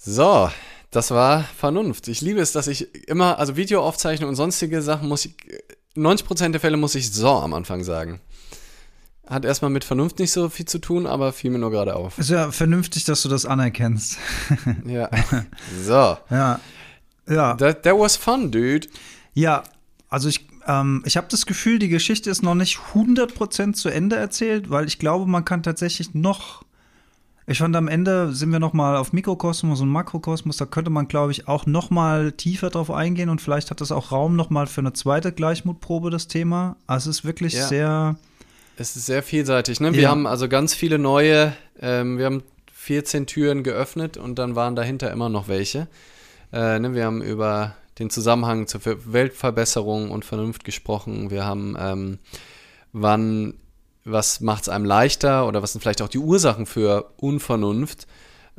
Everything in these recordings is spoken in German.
So, das war Vernunft. Ich liebe es, dass ich immer, also Videoaufzeichnung und sonstige Sachen muss ich, 90% der Fälle muss ich so am Anfang sagen. Hat erstmal mit Vernunft nicht so viel zu tun, aber fiel mir nur gerade auf. Ist ja vernünftig, dass du das anerkennst. ja. So. Ja. Ja. That, that was fun, dude. Ja, also ich, ähm, ich habe das Gefühl, die Geschichte ist noch nicht 100% zu Ende erzählt, weil ich glaube, man kann tatsächlich noch ich fand am Ende sind wir noch mal auf Mikrokosmos und Makrokosmos. Da könnte man, glaube ich, auch noch mal tiefer drauf eingehen und vielleicht hat das auch Raum noch mal für eine zweite Gleichmutprobe das Thema. Also es ist wirklich ja. sehr. Es ist sehr vielseitig. Ne? Wir ja. haben also ganz viele neue. Ähm, wir haben 14 Türen geöffnet und dann waren dahinter immer noch welche. Äh, ne? Wir haben über den Zusammenhang zur Weltverbesserung und Vernunft gesprochen. Wir haben ähm, wann was macht es einem leichter oder was sind vielleicht auch die Ursachen für Unvernunft?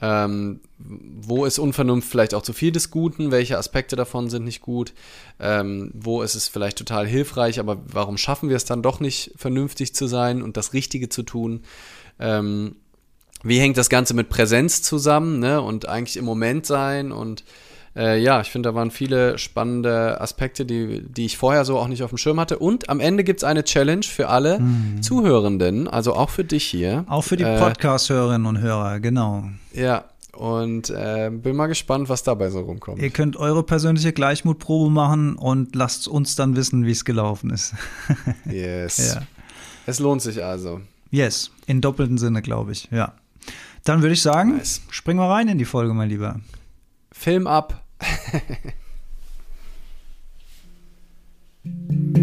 Ähm, wo ist Unvernunft vielleicht auch zu viel des Guten? Welche Aspekte davon sind nicht gut? Ähm, wo ist es vielleicht total hilfreich, aber warum schaffen wir es dann doch nicht, vernünftig zu sein und das Richtige zu tun? Ähm, wie hängt das Ganze mit Präsenz zusammen ne? und eigentlich im Moment sein und äh, ja, ich finde, da waren viele spannende Aspekte, die, die ich vorher so auch nicht auf dem Schirm hatte. Und am Ende gibt es eine Challenge für alle mhm. Zuhörenden, also auch für dich hier. Auch für die äh, Podcast-Hörerinnen und Hörer, genau. Ja, und äh, bin mal gespannt, was dabei so rumkommt. Ihr könnt eure persönliche Gleichmutprobe machen und lasst uns dann wissen, wie es gelaufen ist. yes. Ja. Es lohnt sich also. Yes, in doppelten Sinne, glaube ich, ja. Dann würde ich sagen, nice. springen wir rein in die Folge, mein Lieber. Film ab.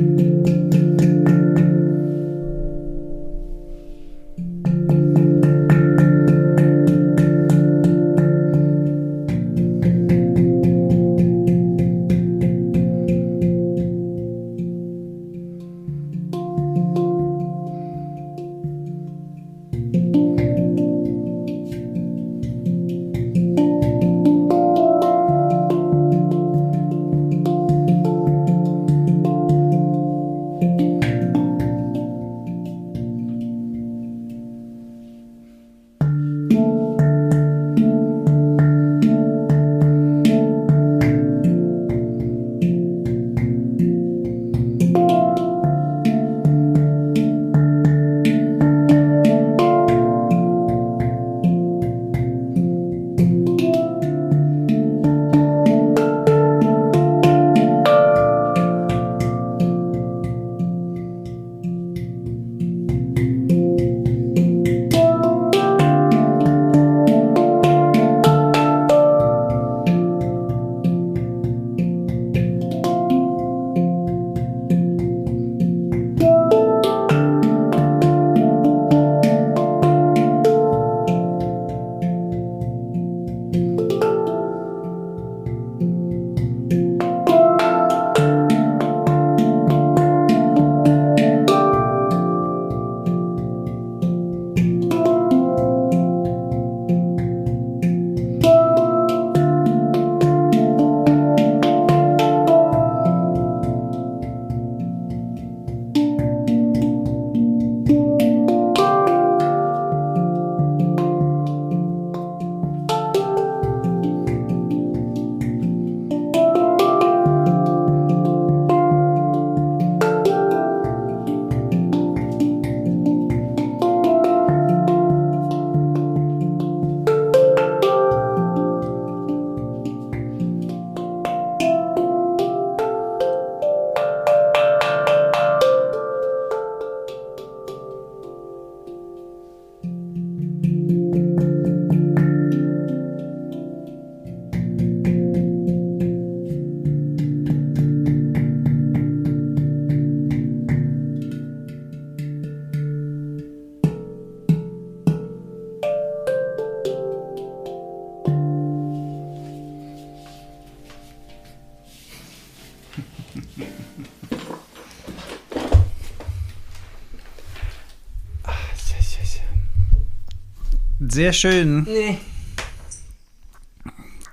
Sehr schön. Nee.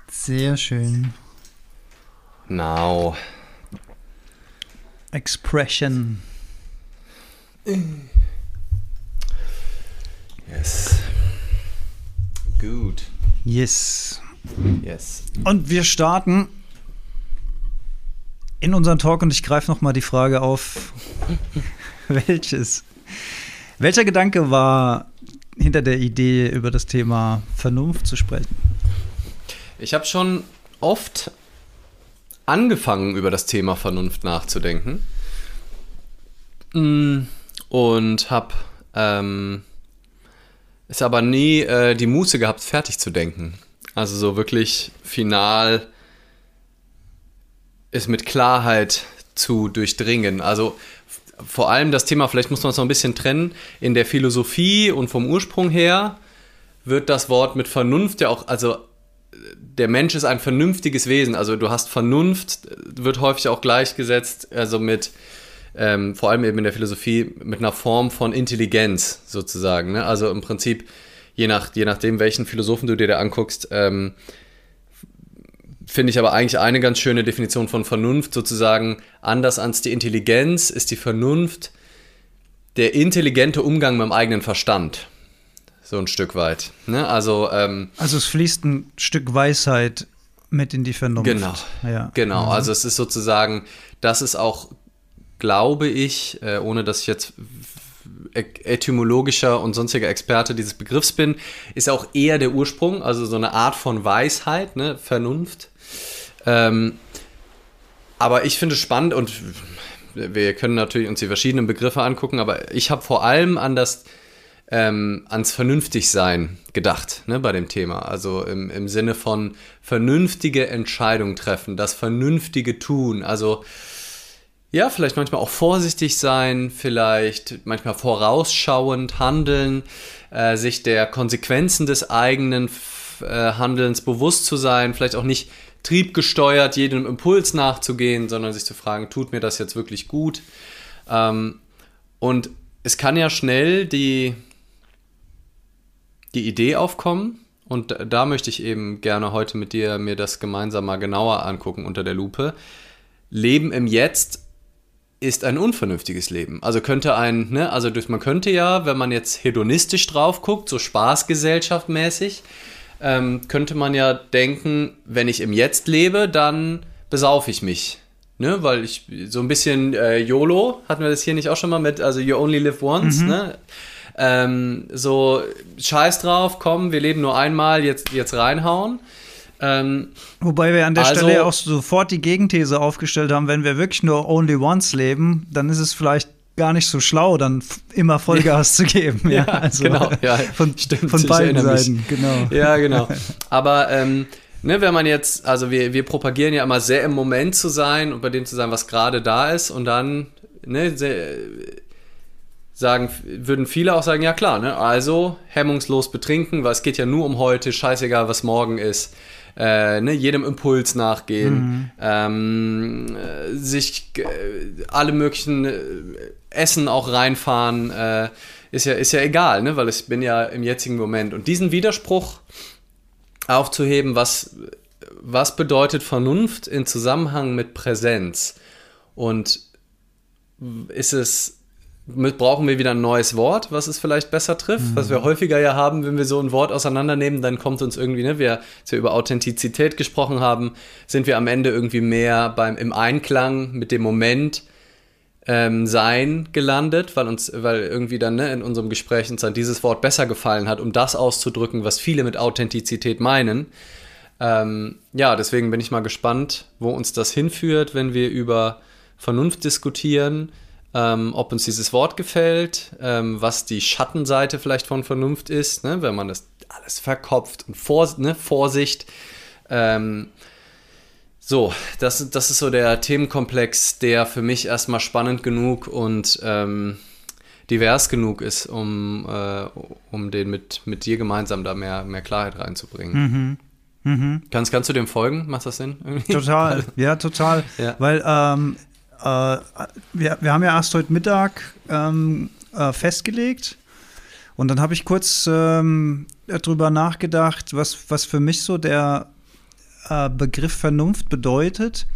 Sehr schön. Now. Expression. Yes. Gut. Yes. Yes. Und wir starten in unseren Talk und ich greife noch mal die Frage auf, welches, welcher Gedanke war hinter der Idee, über das Thema Vernunft zu sprechen? Ich habe schon oft angefangen, über das Thema Vernunft nachzudenken mm, und habe ähm, es aber nie äh, die Muße gehabt, fertig zu denken. Also so wirklich final ist mit Klarheit zu durchdringen. Also vor allem das Thema, vielleicht muss man es noch ein bisschen trennen, in der Philosophie und vom Ursprung her wird das Wort mit Vernunft ja auch, also der Mensch ist ein vernünftiges Wesen. Also du hast Vernunft, wird häufig auch gleichgesetzt, also mit, ähm, vor allem eben in der Philosophie, mit einer Form von Intelligenz sozusagen. Ne? Also im Prinzip, je, nach, je nachdem, welchen Philosophen du dir da anguckst, ähm, finde ich aber eigentlich eine ganz schöne Definition von Vernunft, sozusagen anders als die Intelligenz ist die Vernunft der intelligente Umgang mit dem eigenen Verstand. So ein Stück weit. Ne? Also, ähm, also es fließt ein Stück Weisheit mit in die Vernunft. Genau. Ja. Genau. Mhm. Also es ist sozusagen, das ist auch, glaube ich, äh, ohne dass ich jetzt etymologischer und sonstiger Experte dieses Begriffs bin, ist auch eher der Ursprung, also so eine Art von Weisheit, ne? Vernunft. Ähm, aber ich finde es spannend und wir können natürlich uns die verschiedenen Begriffe angucken, aber ich habe vor allem an das ähm, ans Vernünftigsein gedacht ne, bei dem Thema. Also im, im Sinne von vernünftige Entscheidungen treffen, das vernünftige Tun. Also ja, vielleicht manchmal auch vorsichtig sein, vielleicht manchmal vorausschauend handeln, äh, sich der Konsequenzen des eigenen äh, Handelns bewusst zu sein, vielleicht auch nicht triebgesteuert jedem Impuls nachzugehen, sondern sich zu fragen, tut mir das jetzt wirklich gut? Ähm, und es kann ja schnell die, die Idee aufkommen. Und da möchte ich eben gerne heute mit dir mir das gemeinsam mal genauer angucken unter der Lupe. Leben im Jetzt ist ein unvernünftiges Leben. Also könnte ein, ne, also man könnte ja, wenn man jetzt hedonistisch drauf guckt, so spaßgesellschaftmäßig, ähm, könnte man ja denken, wenn ich im Jetzt lebe, dann besaufe ich mich. Ne, weil ich so ein bisschen äh, YOLO, hatten wir das hier nicht auch schon mal mit, also you only live once, mhm. ne? Ähm, so, scheiß drauf, komm, wir leben nur einmal, jetzt, jetzt reinhauen. Ähm, Wobei wir an der also, Stelle auch sofort die Gegenthese aufgestellt haben, wenn wir wirklich nur only once leben, dann ist es vielleicht gar nicht so schlau, dann immer Vollgas zu geben. Ja, ja also genau. Ja, von, stimmt, von beiden Seiten, genau. Ja, genau. Aber ähm, ne, wenn man jetzt, also wir, wir propagieren ja immer sehr im Moment zu sein und bei dem zu sein, was gerade da ist und dann ne, sehr, sagen, würden viele auch sagen, ja klar, ne? also hemmungslos betrinken, weil es geht ja nur um heute, scheißegal, was morgen ist. Äh, ne, jedem Impuls nachgehen, mhm. ähm, sich äh, alle möglichen äh, Essen auch reinfahren, äh, ist ja, ist ja egal, ne? weil ich bin ja im jetzigen Moment. Und diesen Widerspruch aufzuheben, was, was bedeutet Vernunft in Zusammenhang mit Präsenz? Und ist es brauchen wir wieder ein neues Wort, was es vielleicht besser trifft, mhm. was wir häufiger ja haben, wenn wir so ein Wort auseinandernehmen, dann kommt uns irgendwie, ne, wir, als wir über Authentizität gesprochen haben, sind wir am Ende irgendwie mehr beim im Einklang mit dem Moment ähm, sein gelandet, weil uns, weil irgendwie dann ne, in unserem Gespräch uns dann dieses Wort besser gefallen hat, um das auszudrücken, was viele mit Authentizität meinen. Ähm, ja, deswegen bin ich mal gespannt, wo uns das hinführt, wenn wir über Vernunft diskutieren ähm, ob uns dieses Wort gefällt, ähm, was die Schattenseite vielleicht von Vernunft ist, ne, wenn man das alles verkopft und vor, ne, Vorsicht. Ähm, so, das, das ist so der Themenkomplex, der für mich erstmal spannend genug und ähm, divers genug ist, um, äh, um den mit, mit dir gemeinsam da mehr, mehr Klarheit reinzubringen. Mhm. Mhm. Kannst, kannst du dem folgen? Macht das Sinn? Total, ja, total. Ja. Weil ähm, äh, wir, wir haben ja erst heute Mittag ähm, äh, festgelegt. Und dann habe ich kurz ähm, darüber nachgedacht, was, was für mich so der äh, Begriff Vernunft bedeutet.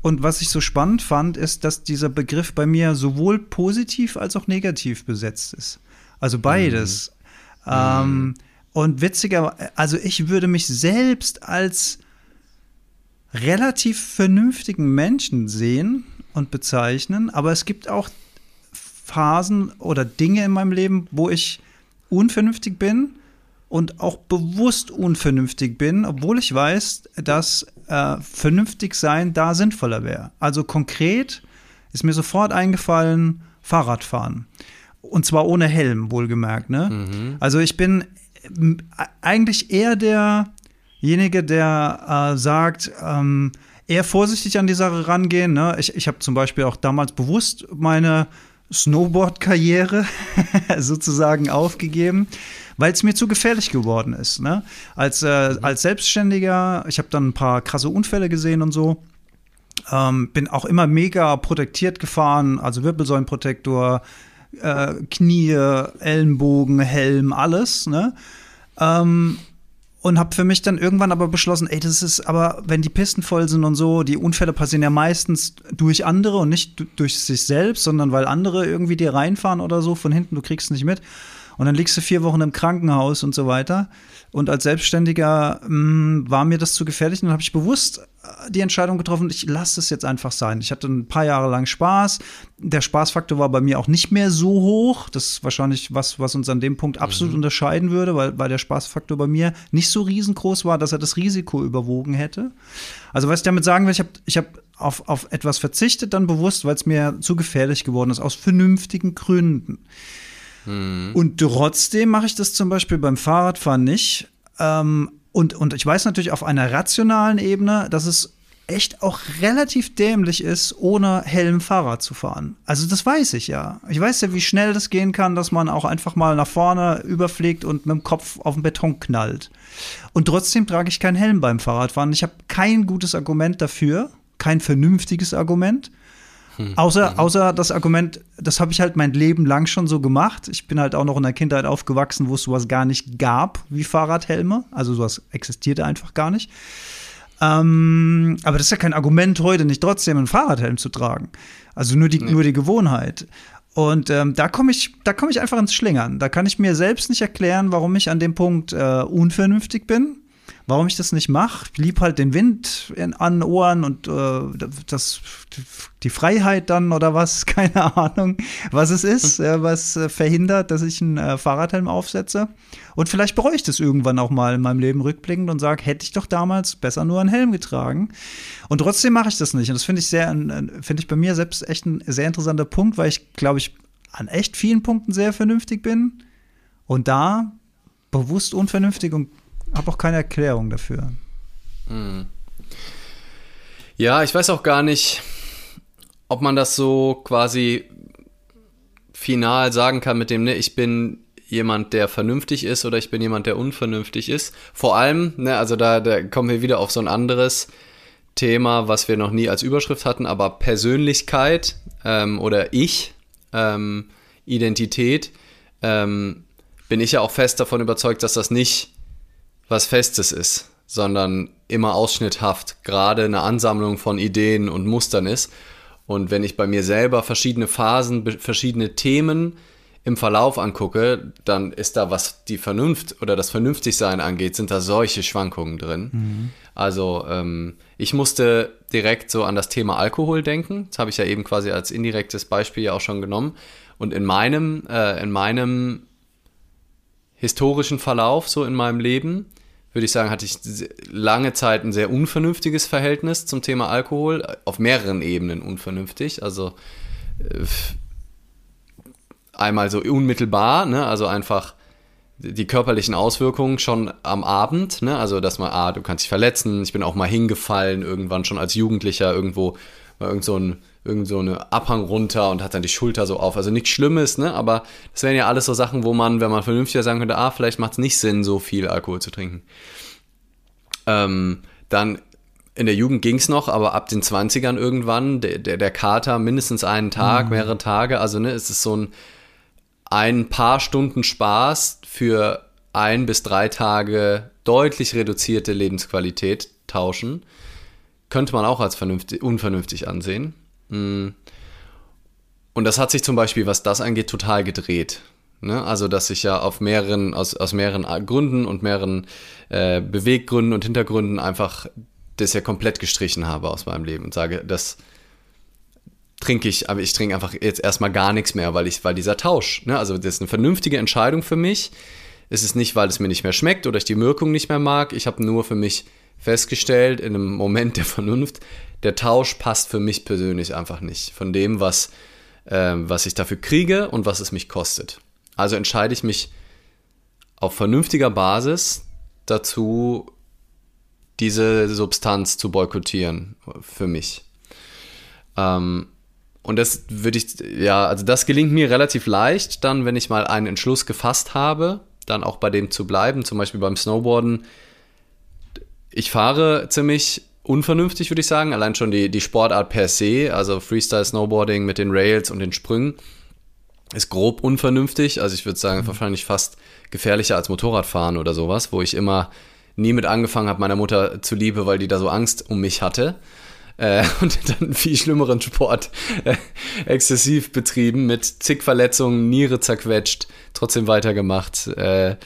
Und was ich so spannend fand, ist, dass dieser Begriff bei mir sowohl positiv als auch negativ besetzt ist. Also beides. Mhm. Ähm, Und witziger, also ich würde mich selbst als relativ vernünftigen Menschen sehen und bezeichnen, aber es gibt auch Phasen oder Dinge in meinem Leben, wo ich unvernünftig bin und auch bewusst unvernünftig bin, obwohl ich weiß, dass äh, vernünftig sein da sinnvoller wäre. Also konkret ist mir sofort eingefallen, Fahrradfahren. Und zwar ohne Helm, wohlgemerkt. Ne? Mhm. Also ich bin eigentlich eher derjenige, der äh, sagt, ähm, eher vorsichtig an die Sache rangehen. Ne? Ich, ich habe zum Beispiel auch damals bewusst meine Snowboard-Karriere sozusagen aufgegeben, weil es mir zu gefährlich geworden ist. Ne? Als, äh, mhm. als Selbstständiger, ich habe dann ein paar krasse Unfälle gesehen und so. Ähm, bin auch immer mega protektiert gefahren, also Wirbelsäulenprotektor, äh, Knie, Ellenbogen, Helm, alles. Ne? Ähm, und habe für mich dann irgendwann aber beschlossen, ey, das ist aber, wenn die Pisten voll sind und so, die Unfälle passieren ja meistens durch andere und nicht durch sich selbst, sondern weil andere irgendwie dir reinfahren oder so von hinten, du kriegst es nicht mit. Und dann liegst du vier Wochen im Krankenhaus und so weiter. Und als Selbstständiger mh, mm, war mir das zu gefährlich. Und dann habe ich bewusst äh, die Entscheidung getroffen, ich lasse es jetzt einfach sein. Ich hatte ein paar Jahre lang Spaß. Der Spaßfaktor war bei mir auch nicht mehr so hoch. Das ist wahrscheinlich was, was uns an dem Punkt absolut mhm. unterscheiden würde, weil, weil der Spaßfaktor bei mir nicht so riesengroß war, dass er das Risiko überwogen hätte. Also was ich damit sagen will, ich habe ich hab auf, auf etwas verzichtet, dann bewusst, weil es mir zu gefährlich geworden ist, aus vernünftigen Gründen. Mhm. Und trotzdem mache ich das zum Beispiel beim Fahrradfahren nicht. Ähm, und, und ich weiß natürlich auf einer rationalen Ebene, dass es echt auch relativ dämlich ist, ohne Helm Fahrrad zu fahren. Also das weiß ich ja. Ich weiß ja, wie schnell das gehen kann, dass man auch einfach mal nach vorne überfliegt und mit dem Kopf auf den Beton knallt. Und trotzdem trage ich keinen Helm beim Fahrradfahren. Ich habe kein gutes Argument dafür, kein vernünftiges Argument. Hm. Außer, mhm. außer das Argument, das habe ich halt mein Leben lang schon so gemacht. Ich bin halt auch noch in der Kindheit aufgewachsen, wo es sowas gar nicht gab wie Fahrradhelme. Also sowas existierte einfach gar nicht. Ähm, aber das ist ja kein Argument heute, nicht trotzdem einen Fahrradhelm zu tragen. Also nur die, nee. nur die Gewohnheit. Und ähm, da komme ich, da komme ich einfach ins Schlingern. Da kann ich mir selbst nicht erklären, warum ich an dem Punkt äh, unvernünftig bin warum ich das nicht mache. Ich lieb halt den Wind in, an Ohren und äh, das, die Freiheit dann oder was, keine Ahnung, was es ist, äh, was äh, verhindert, dass ich einen äh, Fahrradhelm aufsetze. Und vielleicht bereue ich das irgendwann auch mal in meinem Leben rückblickend und sage, hätte ich doch damals besser nur einen Helm getragen. Und trotzdem mache ich das nicht. Und das finde ich sehr, finde ich bei mir selbst echt ein sehr interessanter Punkt, weil ich, glaube ich, an echt vielen Punkten sehr vernünftig bin. Und da bewusst unvernünftig und habe auch keine Erklärung dafür. Hm. Ja, ich weiß auch gar nicht, ob man das so quasi final sagen kann mit dem, ne, ich bin jemand, der vernünftig ist oder ich bin jemand, der unvernünftig ist. Vor allem, ne, also da, da kommen wir wieder auf so ein anderes Thema, was wir noch nie als Überschrift hatten, aber Persönlichkeit ähm, oder Ich, ähm, Identität, ähm, bin ich ja auch fest davon überzeugt, dass das nicht was Festes ist, sondern immer ausschnitthaft gerade eine Ansammlung von Ideen und Mustern ist. Und wenn ich bei mir selber verschiedene Phasen, verschiedene Themen im Verlauf angucke, dann ist da, was die Vernunft oder das Vernünftigsein angeht, sind da solche Schwankungen drin. Mhm. Also ähm, ich musste direkt so an das Thema Alkohol denken. Das habe ich ja eben quasi als indirektes Beispiel ja auch schon genommen. Und in meinem, äh, in meinem historischen Verlauf so in meinem Leben würde ich sagen, hatte ich lange Zeit ein sehr unvernünftiges Verhältnis zum Thema Alkohol, auf mehreren Ebenen unvernünftig. Also äh, einmal so unmittelbar, ne? also einfach die körperlichen Auswirkungen schon am Abend, ne? also dass man, ah, du kannst dich verletzen, ich bin auch mal hingefallen, irgendwann schon als Jugendlicher irgendwo, war irgend so ein irgend so eine Abhang runter und hat dann die Schulter so auf. Also nichts Schlimmes, ne? Aber das wären ja alles so Sachen, wo man, wenn man vernünftiger sagen könnte, ah, vielleicht macht es nicht Sinn, so viel Alkohol zu trinken. Ähm, dann in der Jugend ging es noch, aber ab den 20ern irgendwann, der, der, der Kater mindestens einen Tag, mhm. mehrere Tage, also ne, es ist so ein, ein paar Stunden Spaß für ein bis drei Tage deutlich reduzierte Lebensqualität tauschen. Könnte man auch als unvernünftig ansehen. Mm. Und das hat sich zum Beispiel, was das angeht, total gedreht. Ne? Also, dass ich ja auf mehreren, aus, aus mehreren Gründen und mehreren äh, Beweggründen und Hintergründen einfach das ja komplett gestrichen habe aus meinem Leben und sage, das trinke ich, aber ich trinke einfach jetzt erstmal gar nichts mehr, weil ich, weil dieser Tausch, ne? also das ist eine vernünftige Entscheidung für mich. Es ist nicht, weil es mir nicht mehr schmeckt oder ich die Wirkung nicht mehr mag. Ich habe nur für mich festgestellt, in einem Moment der Vernunft, der Tausch passt für mich persönlich einfach nicht. Von dem, was, äh, was ich dafür kriege und was es mich kostet. Also entscheide ich mich auf vernünftiger Basis dazu, diese Substanz zu boykottieren für mich. Ähm, und das würde ich, ja, also das gelingt mir relativ leicht, dann, wenn ich mal einen Entschluss gefasst habe, dann auch bei dem zu bleiben, zum Beispiel beim Snowboarden. Ich fahre ziemlich unvernünftig, würde ich sagen. Allein schon die, die Sportart per se, also Freestyle Snowboarding mit den Rails und den Sprüngen, ist grob unvernünftig. Also ich würde sagen, mhm. wahrscheinlich fast gefährlicher als Motorradfahren oder sowas, wo ich immer nie mit angefangen habe, meiner Mutter zuliebe, weil die da so Angst um mich hatte. Äh, und dann viel schlimmeren Sport äh, exzessiv betrieben, mit zig Verletzungen, Niere zerquetscht, trotzdem weitergemacht, äh,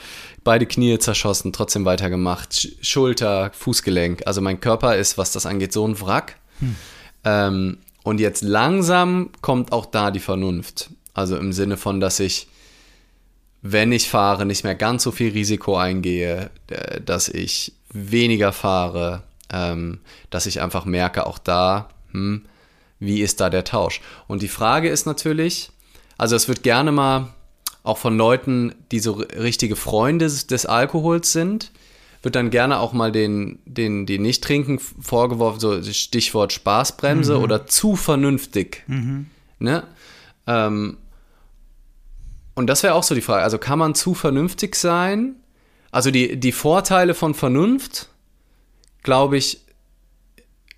beide Knie zerschossen, trotzdem weitergemacht, Sch Schulter, Fußgelenk. Also mein Körper ist, was das angeht, so ein Wrack. Hm. Ähm, und jetzt langsam kommt auch da die Vernunft. Also im Sinne von, dass ich, wenn ich fahre, nicht mehr ganz so viel Risiko eingehe, dass ich weniger fahre, ähm, dass ich einfach merke, auch da, hm, wie ist da der Tausch? Und die Frage ist natürlich, also es wird gerne mal auch von Leuten, die so richtige Freunde des Alkohols sind, wird dann gerne auch mal den, den, die nicht trinken vorgeworfen, so Stichwort Spaßbremse mhm. oder zu vernünftig. Mhm. Ne? Ähm, und das wäre auch so die Frage. Also kann man zu vernünftig sein? Also die, die Vorteile von Vernunft, glaube ich,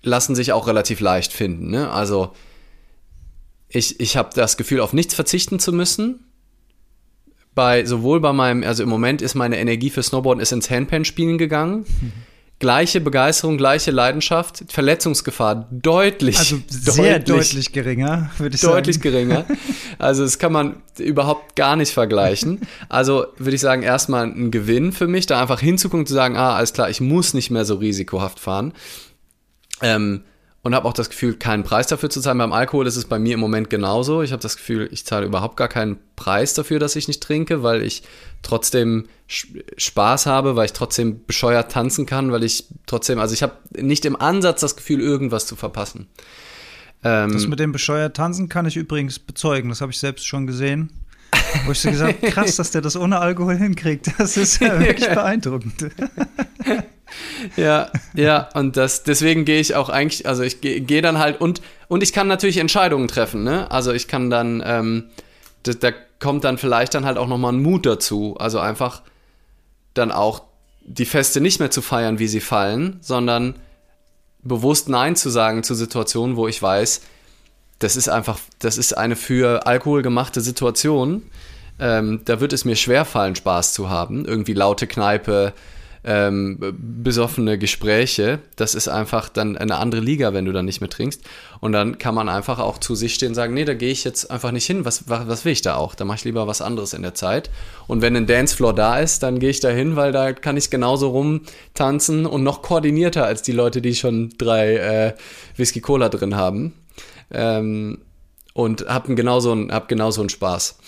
lassen sich auch relativ leicht finden. Ne? Also ich, ich habe das Gefühl, auf nichts verzichten zu müssen. Bei, sowohl bei meinem, also im Moment ist meine Energie für Snowboarden ist ins Handpan-Spielen gegangen. Mhm gleiche Begeisterung, gleiche Leidenschaft, Verletzungsgefahr deutlich, also sehr deutlich, deutlich geringer, würde ich deutlich sagen. Deutlich geringer. Also das kann man überhaupt gar nicht vergleichen. Also würde ich sagen, erstmal ein Gewinn für mich, da einfach hinzugucken zu sagen, ah, alles klar, ich muss nicht mehr so risikohaft fahren. Ähm, und habe auch das Gefühl, keinen Preis dafür zu zahlen. Beim Alkohol ist es bei mir im Moment genauso. Ich habe das Gefühl, ich zahle überhaupt gar keinen Preis dafür, dass ich nicht trinke, weil ich trotzdem Spaß habe, weil ich trotzdem bescheuert tanzen kann, weil ich trotzdem, also ich habe nicht im Ansatz das Gefühl, irgendwas zu verpassen. Ähm, das mit dem bescheuert tanzen kann ich übrigens bezeugen. Das habe ich selbst schon gesehen. Wo ich so gesagt krass, dass der das ohne Alkohol hinkriegt. Das ist ja wirklich beeindruckend. ja, ja, und das, deswegen gehe ich auch eigentlich, also ich gehe geh dann halt und, und ich kann natürlich Entscheidungen treffen, ne? Also ich kann dann, ähm, da, da kommt dann vielleicht dann halt auch nochmal ein Mut dazu. Also einfach dann auch die Feste nicht mehr zu feiern, wie sie fallen, sondern bewusst Nein zu sagen zu Situationen, wo ich weiß, das ist einfach, das ist eine für Alkohol gemachte Situation. Ähm, da wird es mir schwer fallen, Spaß zu haben. Irgendwie laute Kneipe, ähm, besoffene Gespräche. Das ist einfach dann eine andere Liga, wenn du dann nicht mehr trinkst. Und dann kann man einfach auch zu sich stehen und sagen, nee, da gehe ich jetzt einfach nicht hin. Was, was, was will ich da auch? Da mache ich lieber was anderes in der Zeit. Und wenn ein Dancefloor da ist, dann gehe ich da hin, weil da kann ich genauso rumtanzen und noch koordinierter als die Leute, die schon drei äh, Whisky Cola drin haben. Ähm, und habe genauso, hab genauso einen Spaß.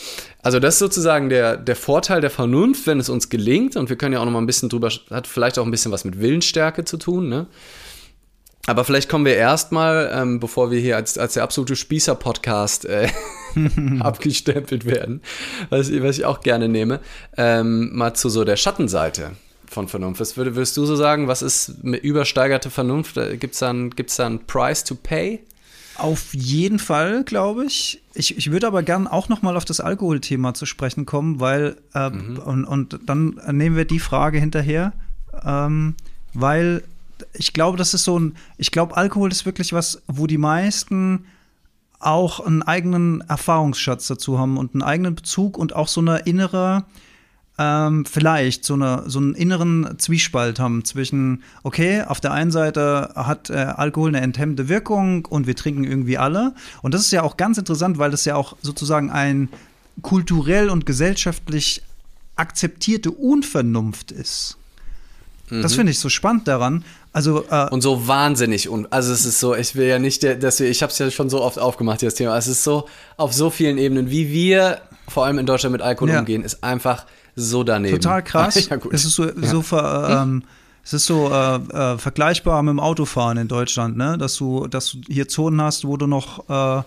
Also das ist sozusagen der, der Vorteil der Vernunft, wenn es uns gelingt. Und wir können ja auch noch mal ein bisschen drüber, hat vielleicht auch ein bisschen was mit Willensstärke zu tun. Ne? Aber vielleicht kommen wir erstmal, ähm, bevor wir hier als, als der absolute Spießer-Podcast äh, abgestempelt werden, was, was ich auch gerne nehme, ähm, mal zu so der Schattenseite von Vernunft. Was würd, würdest du so sagen, was ist mit übersteigerte Vernunft? Gibt es da einen Price to pay? Auf jeden Fall, glaube ich. ich. Ich würde aber gern auch noch mal auf das Alkoholthema zu sprechen kommen, weil äh, mhm. und, und dann nehmen wir die Frage hinterher, ähm, weil ich glaube, das ist so ein, ich glaube, Alkohol ist wirklich was, wo die meisten auch einen eigenen Erfahrungsschatz dazu haben und einen eigenen Bezug und auch so eine innere ähm, vielleicht so, eine, so einen inneren Zwiespalt haben zwischen, okay, auf der einen Seite hat äh, Alkohol eine enthemmende Wirkung und wir trinken irgendwie alle. Und das ist ja auch ganz interessant, weil das ja auch sozusagen ein kulturell und gesellschaftlich akzeptierte Unvernunft ist. Das Mhm. finde ich so spannend daran. Also, äh, Und so wahnsinnig und also es ist so, ich will ja nicht, dass wir, ich habe es ja schon so oft aufgemacht, das Thema. Es ist so auf so vielen Ebenen, wie wir vor allem in Deutschland mit Alkohol Ja. umgehen, ist einfach so daneben. total krass. ja. Es ist so, so ver, ähm, es ist so äh, äh, vergleichbar mit dem Autofahren in Deutschland, ne? Dass du, dass du hier Zonen hast, wo du noch äh,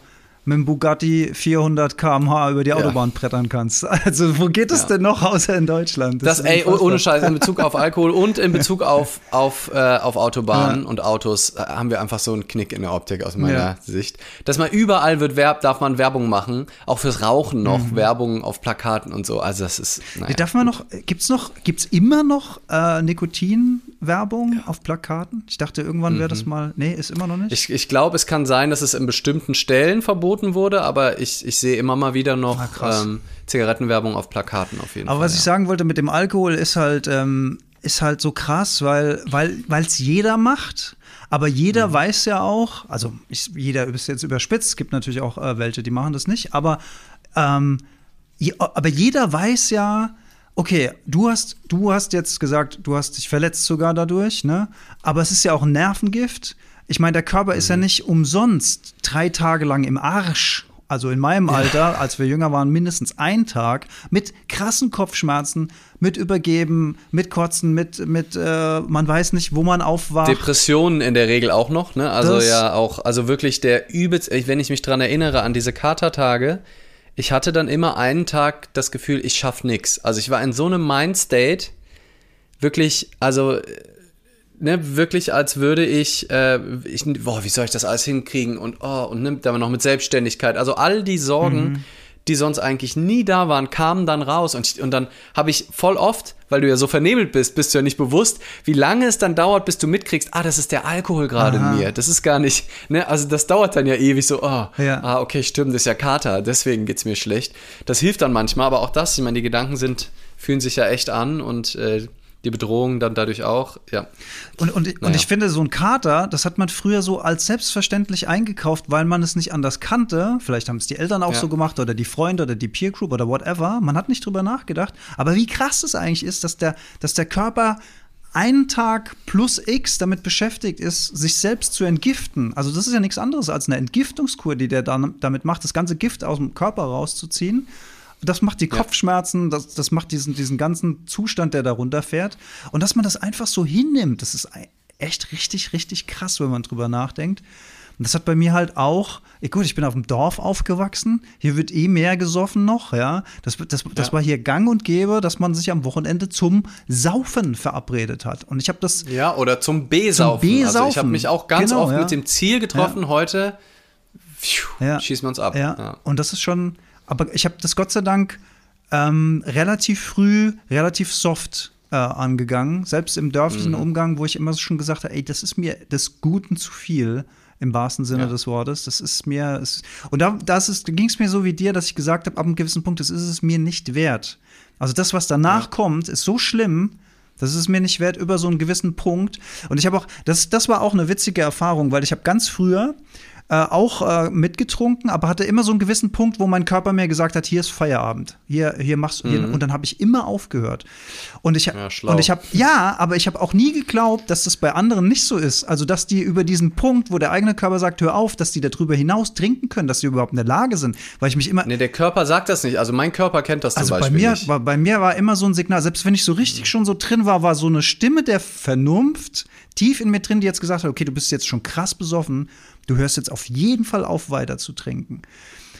mit dem Bugatti 400 km/h über die Autobahn brettern kannst. Also wo geht es Ja. denn noch außer in Deutschland? Das, ist ey, oh- ohne Scheiß, in Bezug auf Alkohol und in Bezug auf, auf, äh, auf Autobahnen Ja. und Autos äh, haben wir einfach so einen Knick in der Optik aus meiner. Sicht. Dass man überall wird Werb, darf man Werbung machen, auch fürs Rauchen noch, Mhm. Werbung auf Plakaten und so. Also das ist, naja. Darf man noch, gibt's noch, gibt's immer noch äh, Nikotinwerbung auf Plakaten? Ich dachte, irgendwann wäre das mal, nee, ist immer noch nicht. Mhm. Ich, ich glaube, es kann sein, dass es in bestimmten Stellen verboten wurde, aber ich, ich sehe immer mal wieder noch Ah, ähm, Zigarettenwerbung auf Plakaten auf jeden Aber Fall. was ich sagen wollte mit dem Alkohol ist halt, ähm, ist halt so krass, weil weil es jeder macht. Aber Mhm. jeder weiß ja auch, also ich, jeder ist jetzt überspitzt, es gibt natürlich auch äh, welche, die machen das nicht, aber, ähm, je, aber jeder weiß ja, okay, du hast, du hast jetzt gesagt, du hast dich verletzt sogar dadurch, ne? Aber es ist ja auch ein Nervengift. Ich meine, der Körper ist Mhm. ja nicht umsonst drei Tage lang im Arsch. Also in meinem Alter, als wir jünger waren, mindestens ein Tag mit krassen Kopfschmerzen, mit Übergeben, mit Kotzen, mit, mit äh, man weiß nicht, wo man aufwacht. Depressionen in der Regel auch noch, ne? Also Das- ja auch, also wirklich der übelst, ich- wenn ich mich dran erinnere an diese Katertage, ich hatte dann immer einen Tag das Gefühl, ich schaff nix. Also ich war in so einem Mindstate, wirklich, also ne, wirklich als würde ich, äh, ich, boah, wie soll ich das alles hinkriegen und oh, und nimmt aber noch mit Selbstständigkeit. Also all die Sorgen, die sonst eigentlich nie da waren, kamen dann raus und, ich, und dann habe ich voll oft, weil du ja so vernebelt bist, bist du ja nicht bewusst, wie lange es dann dauert, bis du mitkriegst, ah, das ist der Alkohol gerade in mir. Das ist gar nicht, ne, also das dauert dann ja ewig so, oh, Ja. ah, okay, stimmt, das ist ja Kater, deswegen geht's mir schlecht. Das hilft dann manchmal, aber auch das, ich meine, die Gedanken sind, fühlen sich ja echt an und äh, die Bedrohung dann dadurch auch, ja. Und, und, und Naja. ich finde, so ein Kater, das hat man früher so als selbstverständlich eingekauft, weil man es nicht anders kannte. Vielleicht haben es die Eltern auch Ja. so gemacht oder die Freunde oder die Peer Group oder whatever. Man hat nicht drüber nachgedacht. Aber wie krass es eigentlich ist, dass der, dass der Körper einen Tag plus X damit beschäftigt ist, sich selbst zu entgiften. Also das ist ja nichts anderes als eine Entgiftungskur, die der dann damit macht, das ganze Gift aus dem Körper rauszuziehen. Das macht die Kopfschmerzen, das, das macht diesen, diesen ganzen Zustand, der da runterfährt. Und dass man das einfach so hinnimmt, das ist echt richtig, richtig krass, wenn man drüber nachdenkt. Und das hat bei mir halt auch, gut, ich bin auf dem Dorf aufgewachsen, hier wird eh mehr gesoffen noch, ja. Das, das, das Ja. war hier gang und gäbe, dass man sich am Wochenende zum Saufen verabredet hat. Und ich habe das, Ja, oder zum B-Saufen. Zum Also ich habe mich auch ganz Genau, oft ja. mit dem Ziel getroffen, heute pfiuh, Ja. schießen wir uns ab. Ja, und das ist schon, aber ich habe das Gott sei Dank ähm, relativ früh, relativ soft äh, angegangen. Selbst im dörflichen Mhm. Umgang, wo ich immer schon gesagt habe, ey, das ist mir des Guten zu viel. Im wahrsten Sinne Ja. des Wortes. Das ist mir. Es, und da, ging es mir so wie dir, dass ich gesagt habe, ab einem gewissen Punkt, das ist es mir nicht wert. Also das, was danach Ja. kommt, ist so schlimm, das ist es mir nicht wert über so einen gewissen Punkt. Und ich habe auch, das, das war auch eine witzige Erfahrung, weil ich habe ganz früher äh, auch äh, mitgetrunken, aber hatte immer so einen gewissen Punkt, wo mein Körper mir gesagt hat, hier ist Feierabend, hier, hier machst du, hier, und dann habe ich immer aufgehört. Und ich, Ja, und ich habe, ja, aber ich habe auch nie geglaubt, dass das bei anderen nicht so ist. Also, dass die über diesen Punkt, wo der eigene Körper sagt, hör auf, dass die darüber hinaus trinken können, dass sie überhaupt in der Lage sind, weil ich mich immer, Nee, der Körper sagt das nicht. Also mein Körper kennt das zum also bei Beispiel mir, nicht. war, bei mir war immer so ein Signal, selbst wenn ich so richtig schon so drin war, war so eine Stimme der Vernunft tief in mir drin, die jetzt gesagt hat, okay, du bist jetzt schon krass besoffen, du hörst jetzt auf jeden Fall auf, weiter zu trinken.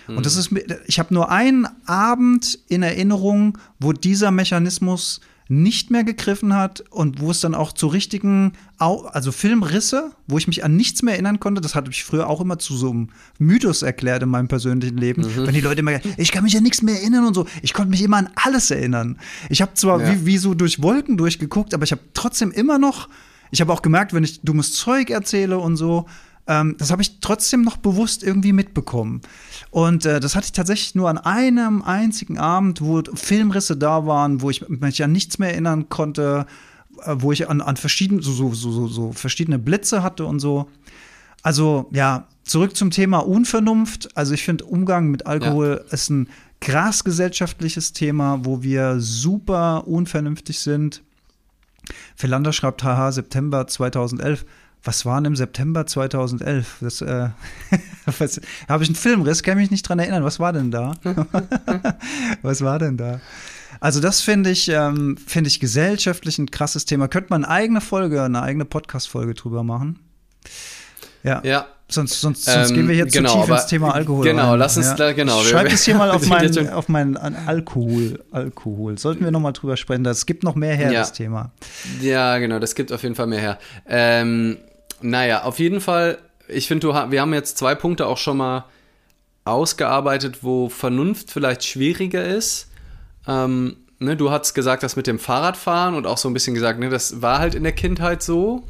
Und das ist, mir- ich habe nur einen Abend in Erinnerung, wo dieser Mechanismus nicht mehr gegriffen hat und wo es dann auch zu richtigen, also Filmrisse, wo ich mich an nichts mehr erinnern konnte, das hatte ich früher auch immer zu so einem Mythos erklärt in meinem persönlichen Leben, Mhm. wenn die Leute immer, ich kann mich an nichts mehr erinnern und so, ich konnte mich immer an alles erinnern. Ich habe zwar Ja. wie, wie so durch Wolken durchgeguckt, aber ich habe trotzdem immer noch, ich habe auch gemerkt, wenn ich dummes Zeug erzähle und so, ähm, das habe ich trotzdem noch bewusst irgendwie mitbekommen. Und äh, das hatte ich tatsächlich nur an einem einzigen Abend, wo Filmrisse da waren, wo ich mich an nichts mehr erinnern konnte, äh, wo ich an, an verschiedene, so, so, so, so, verschiedene Blitze hatte und so. Also ja, zurück zum Thema Unvernunft. Also ich finde, Umgang mit Alkohol ja. ist ein krass gesellschaftliches Thema, wo wir super unvernünftig sind. Philander schreibt, haha, September 2011. Was war denn im September 2011? Das äh, habe ich einen Filmriss, kann mich nicht dran erinnern. Was war denn da? was war denn da? Also das finde ich, ähm, finde ich gesellschaftlich ein krasses Thema. Könnte man eine eigene Folge, eine eigene Podcast-Folge drüber machen? Ja. Ja. Sonst, sonst, sonst ähm, gehen wir jetzt genau, zu tief ins Thema Alkohol. Genau, rein. lass uns ja. da, genau. Schreib es hier mal auf meinen auf mein Alkohol. Alkohol. Sollten wir nochmal drüber sprechen. Das gibt noch mehr her, ja. das Thema. Ja, genau, das gibt auf jeden Fall mehr her. Ähm, naja, auf jeden Fall, ich finde, wir haben jetzt zwei Punkte auch schon mal ausgearbeitet, wo Vernunft vielleicht schwieriger ist. Ähm, ne, du hast gesagt, das mit dem Fahrradfahren und auch so ein bisschen gesagt, ne, das war halt in der Kindheit so.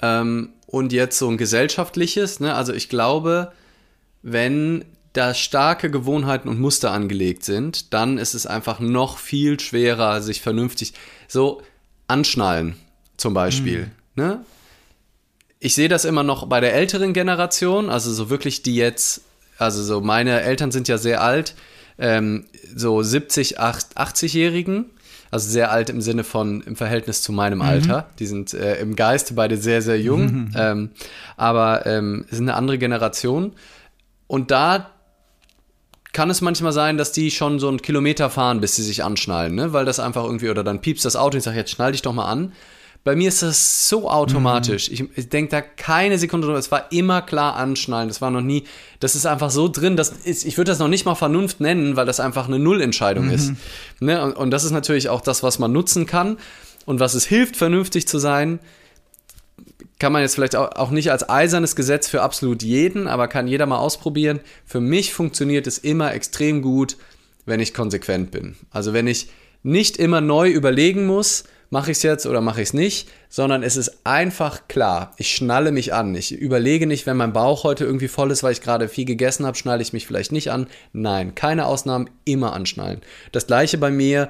Ähm, und jetzt so ein gesellschaftliches. Ne? Also ich glaube, wenn da starke Gewohnheiten und Muster angelegt sind, dann ist es einfach noch viel schwerer, sich vernünftig so anschnallen, zum Beispiel. Mhm. Ne? Ich sehe das immer noch bei der älteren Generation, also so wirklich die jetzt, also so meine Eltern sind ja sehr alt, ähm, so 70, 80-Jährigen also sehr alt im Sinne von im Verhältnis zu meinem mhm. Alter. Die sind äh, im Geiste beide sehr, sehr jung, mhm. ähm, aber ähm, sind eine andere Generation. Und da kann es manchmal sein, dass die schon so einen Kilometer fahren, bis sie sich anschnallen, ne? weil das einfach irgendwie, oder dann piepst das Auto und ich sage, jetzt schnall dich doch mal an. Bei mir ist das so automatisch. Mhm. Ich, ich denke da keine Sekunde drüber. Es war immer klar anschnallen. Das war noch nie, das ist einfach so drin, das ist, ich würde das noch nicht mal Vernunft nennen, weil das einfach eine Nullentscheidung mhm. ist. Ne? Und, und das ist natürlich auch das, was man nutzen kann und was es hilft, vernünftig zu sein kann man jetzt vielleicht auch nicht als eisernes Gesetz für absolut jeden, aber kann jeder mal ausprobieren. Für mich funktioniert es immer extrem gut, wenn ich konsequent bin. Also wenn ich nicht immer neu überlegen muss, mache ich es jetzt oder mache ich es nicht, sondern es ist einfach klar. Ich schnalle mich an. Ich überlege nicht, wenn mein Bauch heute irgendwie voll ist, weil ich gerade viel gegessen habe, schnalle ich mich vielleicht nicht an. Nein, keine Ausnahmen, immer anschnallen. Das gleiche bei mir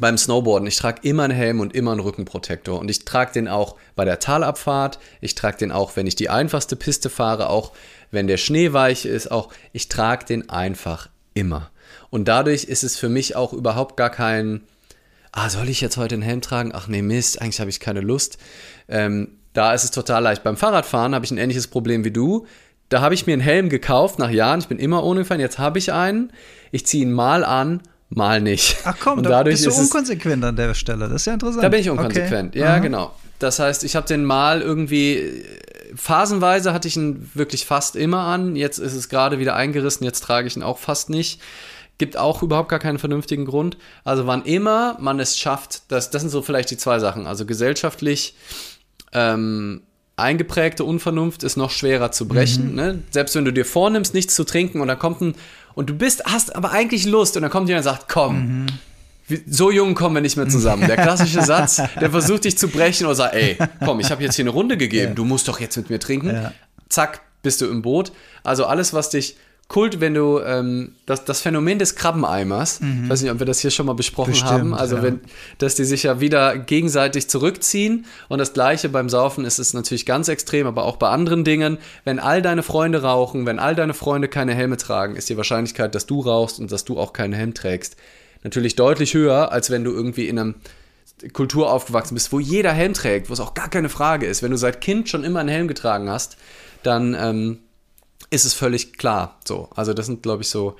beim Snowboarden. Ich trage immer einen Helm und immer einen Rückenprotektor. Und ich trage den auch bei der Talabfahrt. Ich trage den auch, wenn ich die einfachste Piste fahre, auch wenn der Schnee weich ist. Auch ich trage den einfach immer. Und dadurch ist es für mich auch überhaupt gar kein ah, soll ich jetzt heute einen Helm tragen? Ach nee, Mist, eigentlich habe ich keine Lust. Ähm, da ist es total leicht. Beim Fahrradfahren habe ich ein ähnliches Problem wie du. Da habe ich mir einen Helm gekauft nach Jahren. Ich bin immer ohne gefahren. Jetzt habe ich einen. Ich ziehe ihn mal an, mal nicht. Ach komm, und dadurch da bist du unkonsequent an der Stelle. Das ist ja interessant. Da bin ich unkonsequent. Okay. Ja, Aha. genau. Das heißt, ich habe den mal irgendwie phasenweise hatte ich ihn wirklich fast immer an. Jetzt ist es gerade wieder eingerissen. Jetzt trage ich ihn auch fast nicht gibt auch überhaupt gar keinen vernünftigen Grund. Also wann immer man es schafft, das, das sind so vielleicht die zwei Sachen. Also gesellschaftlich ähm, eingeprägte Unvernunft ist noch schwerer zu brechen. Mhm. Ne? Selbst wenn du dir vornimmst, nichts zu trinken und dann kommt ein und du bist, hast aber eigentlich Lust und dann kommt jemand und sagt, komm, mhm. so jung kommen wir nicht mehr zusammen. Der klassische Satz, der versucht dich zu brechen oder sagt, ey, komm, ich habe jetzt hier eine Runde gegeben, ja. du musst doch jetzt mit mir trinken. Ja. Zack, bist du im Boot. Also alles, was dich Kult, wenn du ähm, das, das Phänomen des Krabbeneimers, mhm. ich weiß nicht, ob wir das hier schon mal besprochen Bestimmt, haben, also ja. wenn, dass die sich ja wieder gegenseitig zurückziehen und das gleiche beim Saufen ist es natürlich ganz extrem, aber auch bei anderen Dingen, wenn all deine Freunde rauchen, wenn all deine Freunde keine Helme tragen, ist die Wahrscheinlichkeit, dass du rauchst und dass du auch keinen Helm trägst, natürlich deutlich höher, als wenn du irgendwie in einem Kultur aufgewachsen bist, wo jeder Helm trägt, wo es auch gar keine Frage ist. Wenn du seit Kind schon immer einen Helm getragen hast, dann ähm, ist es völlig klar. So, also das sind, glaube ich, so,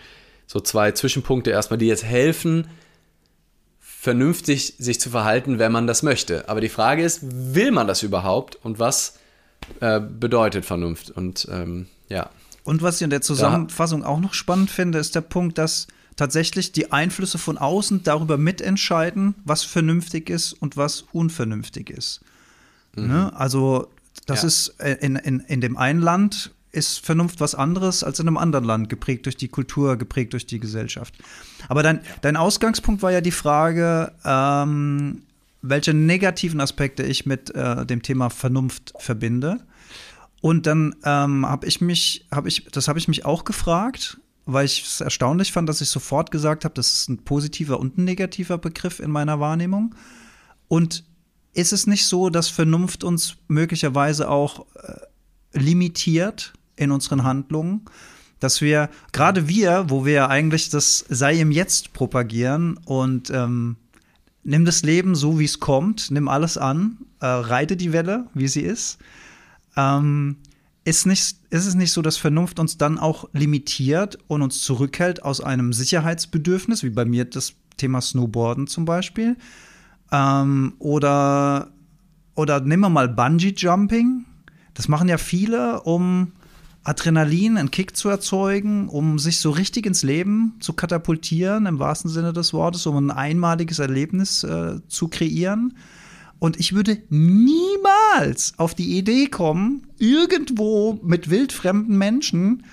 so zwei Zwischenpunkte erstmal, die jetzt helfen, vernünftig sich zu verhalten, wenn man das möchte. Aber die Frage ist, will man das überhaupt und was äh, bedeutet Vernunft? Und ähm, ja. Und was ich in der Zusammenfassung da, auch noch spannend finde, ist der Punkt, dass tatsächlich die Einflüsse von außen darüber mitentscheiden, was vernünftig ist und was unvernünftig ist. Mhm. Ne? Also das ja. ist in, in, in dem einen Land ist Vernunft was anderes als in einem anderen Land, geprägt durch die Kultur, geprägt durch die Gesellschaft. Aber dein, dein Ausgangspunkt war ja die Frage, ähm, welche negativen Aspekte ich mit äh, dem Thema Vernunft verbinde. Und dann ähm, habe ich mich, habe ich, das habe ich mich auch gefragt, weil ich es erstaunlich fand, dass ich sofort gesagt habe, das ist ein positiver und ein negativer Begriff in meiner Wahrnehmung. Und ist es nicht so, dass Vernunft uns möglicherweise auch äh, limitiert in unseren Handlungen. Dass wir, gerade wir, wo wir eigentlich das Sei im Jetzt propagieren und ähm, nimm das Leben so, wie es kommt, nimm alles an, äh, reite die Welle, wie sie ist. Ähm, ist, nicht, ist es nicht so, dass Vernunft uns dann auch limitiert und uns zurückhält aus einem Sicherheitsbedürfnis, wie bei mir das Thema Snowboarden zum Beispiel? Ähm, oder, oder nehmen wir mal Bungee Jumping. Das machen ja viele, um Adrenalin, einen Kick zu erzeugen, um sich so richtig ins Leben zu katapultieren, im wahrsten Sinne des Wortes, um ein einmaliges Erlebnis äh, zu kreieren. Und ich würde niemals auf die Idee kommen, irgendwo mit wildfremden Menschen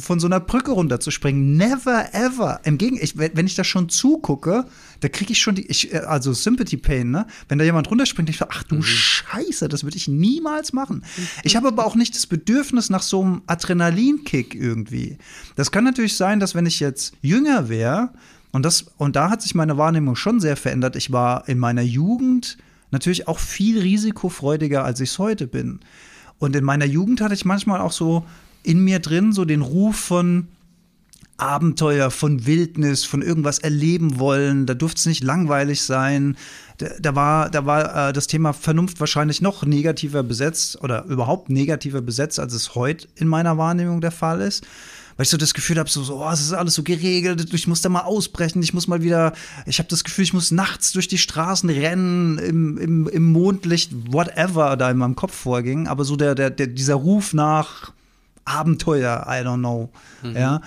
von so einer Brücke runterzuspringen. Never ever. Im Gegenteil, wenn ich das schon zugucke, da kriege ich schon die, ich, äh, also Sympathy Pain, ne? Wenn da jemand runterspringt, ich sage, ach du mhm. Scheiße, das würde ich niemals machen. Ich habe aber auch nicht das Bedürfnis nach so einem Adrenalinkick irgendwie. Das kann natürlich sein, dass wenn ich jetzt jünger wäre, und das, und da hat sich meine Wahrnehmung schon sehr verändert. Ich war in meiner Jugend natürlich auch viel risikofreudiger, als ich es heute bin. Und in meiner Jugend hatte ich manchmal auch so in mir drin so den Ruf von Abenteuer, von Wildnis, von irgendwas erleben wollen. Da durfte es nicht langweilig sein. Da, da war, da war äh, das Thema Vernunft wahrscheinlich noch negativer besetzt oder überhaupt negativer besetzt, als es heute in meiner Wahrnehmung der Fall ist weil ich so das Gefühl habe, so, so oh, es ist alles so geregelt, ich muss da mal ausbrechen, ich muss mal wieder, ich habe das Gefühl, ich muss nachts durch die Straßen rennen, im, im, im Mondlicht, whatever da in meinem Kopf vorging, aber so der, der, der dieser Ruf nach Abenteuer, I don't know, mhm. ja.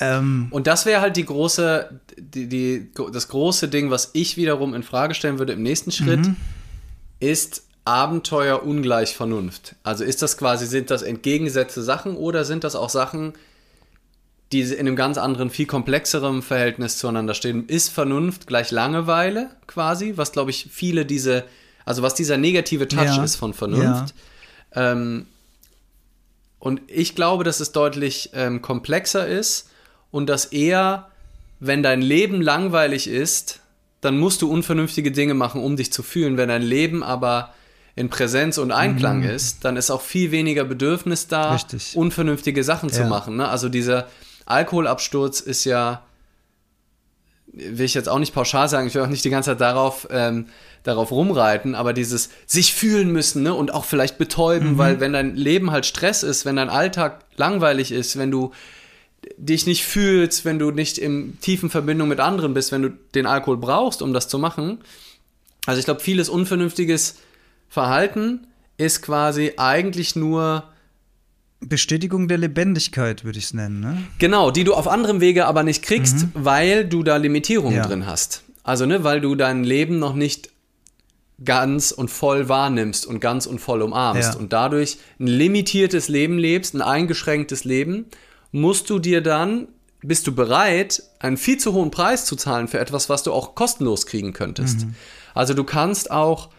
Ähm, und das wäre halt die große, die, die, das große Ding, was ich wiederum in Frage stellen würde im nächsten Schritt, mhm. ist Abenteuer ungleich Vernunft. Also ist das quasi, sind das entgegengesetzte Sachen oder sind das auch Sachen, die in einem ganz anderen, viel komplexeren Verhältnis zueinander stehen. Ist Vernunft gleich Langeweile quasi, was glaube ich viele diese, also was dieser negative Touch ja. ist von Vernunft. Ja. Ähm, und ich glaube, dass es deutlich ähm, komplexer ist und dass eher, wenn dein Leben langweilig ist, dann musst du unvernünftige Dinge machen, um dich zu fühlen. Wenn dein Leben aber in Präsenz und Einklang mhm. ist, dann ist auch viel weniger Bedürfnis da, Richtig. unvernünftige Sachen ja. zu machen. Ne? Also dieser, Alkoholabsturz ist ja, will ich jetzt auch nicht pauschal sagen, ich will auch nicht die ganze Zeit darauf, ähm, darauf rumreiten, aber dieses sich fühlen müssen ne? und auch vielleicht betäuben, mhm. weil wenn dein Leben halt Stress ist, wenn dein Alltag langweilig ist, wenn du dich nicht fühlst, wenn du nicht in tiefen Verbindung mit anderen bist, wenn du den Alkohol brauchst, um das zu machen. Also ich glaube, vieles unvernünftiges Verhalten ist quasi eigentlich nur Bestätigung der Lebendigkeit, würde ich es nennen. Ne? Genau, die du auf anderem Wege aber nicht kriegst, mhm. weil du da Limitierungen ja. drin hast. Also, ne, weil du dein Leben noch nicht ganz und voll wahrnimmst und ganz und voll umarmst ja. und dadurch ein limitiertes Leben lebst, ein eingeschränktes Leben, musst du dir dann, bist du bereit, einen viel zu hohen Preis zu zahlen für etwas, was du auch kostenlos kriegen könntest. Mhm. Also du kannst auch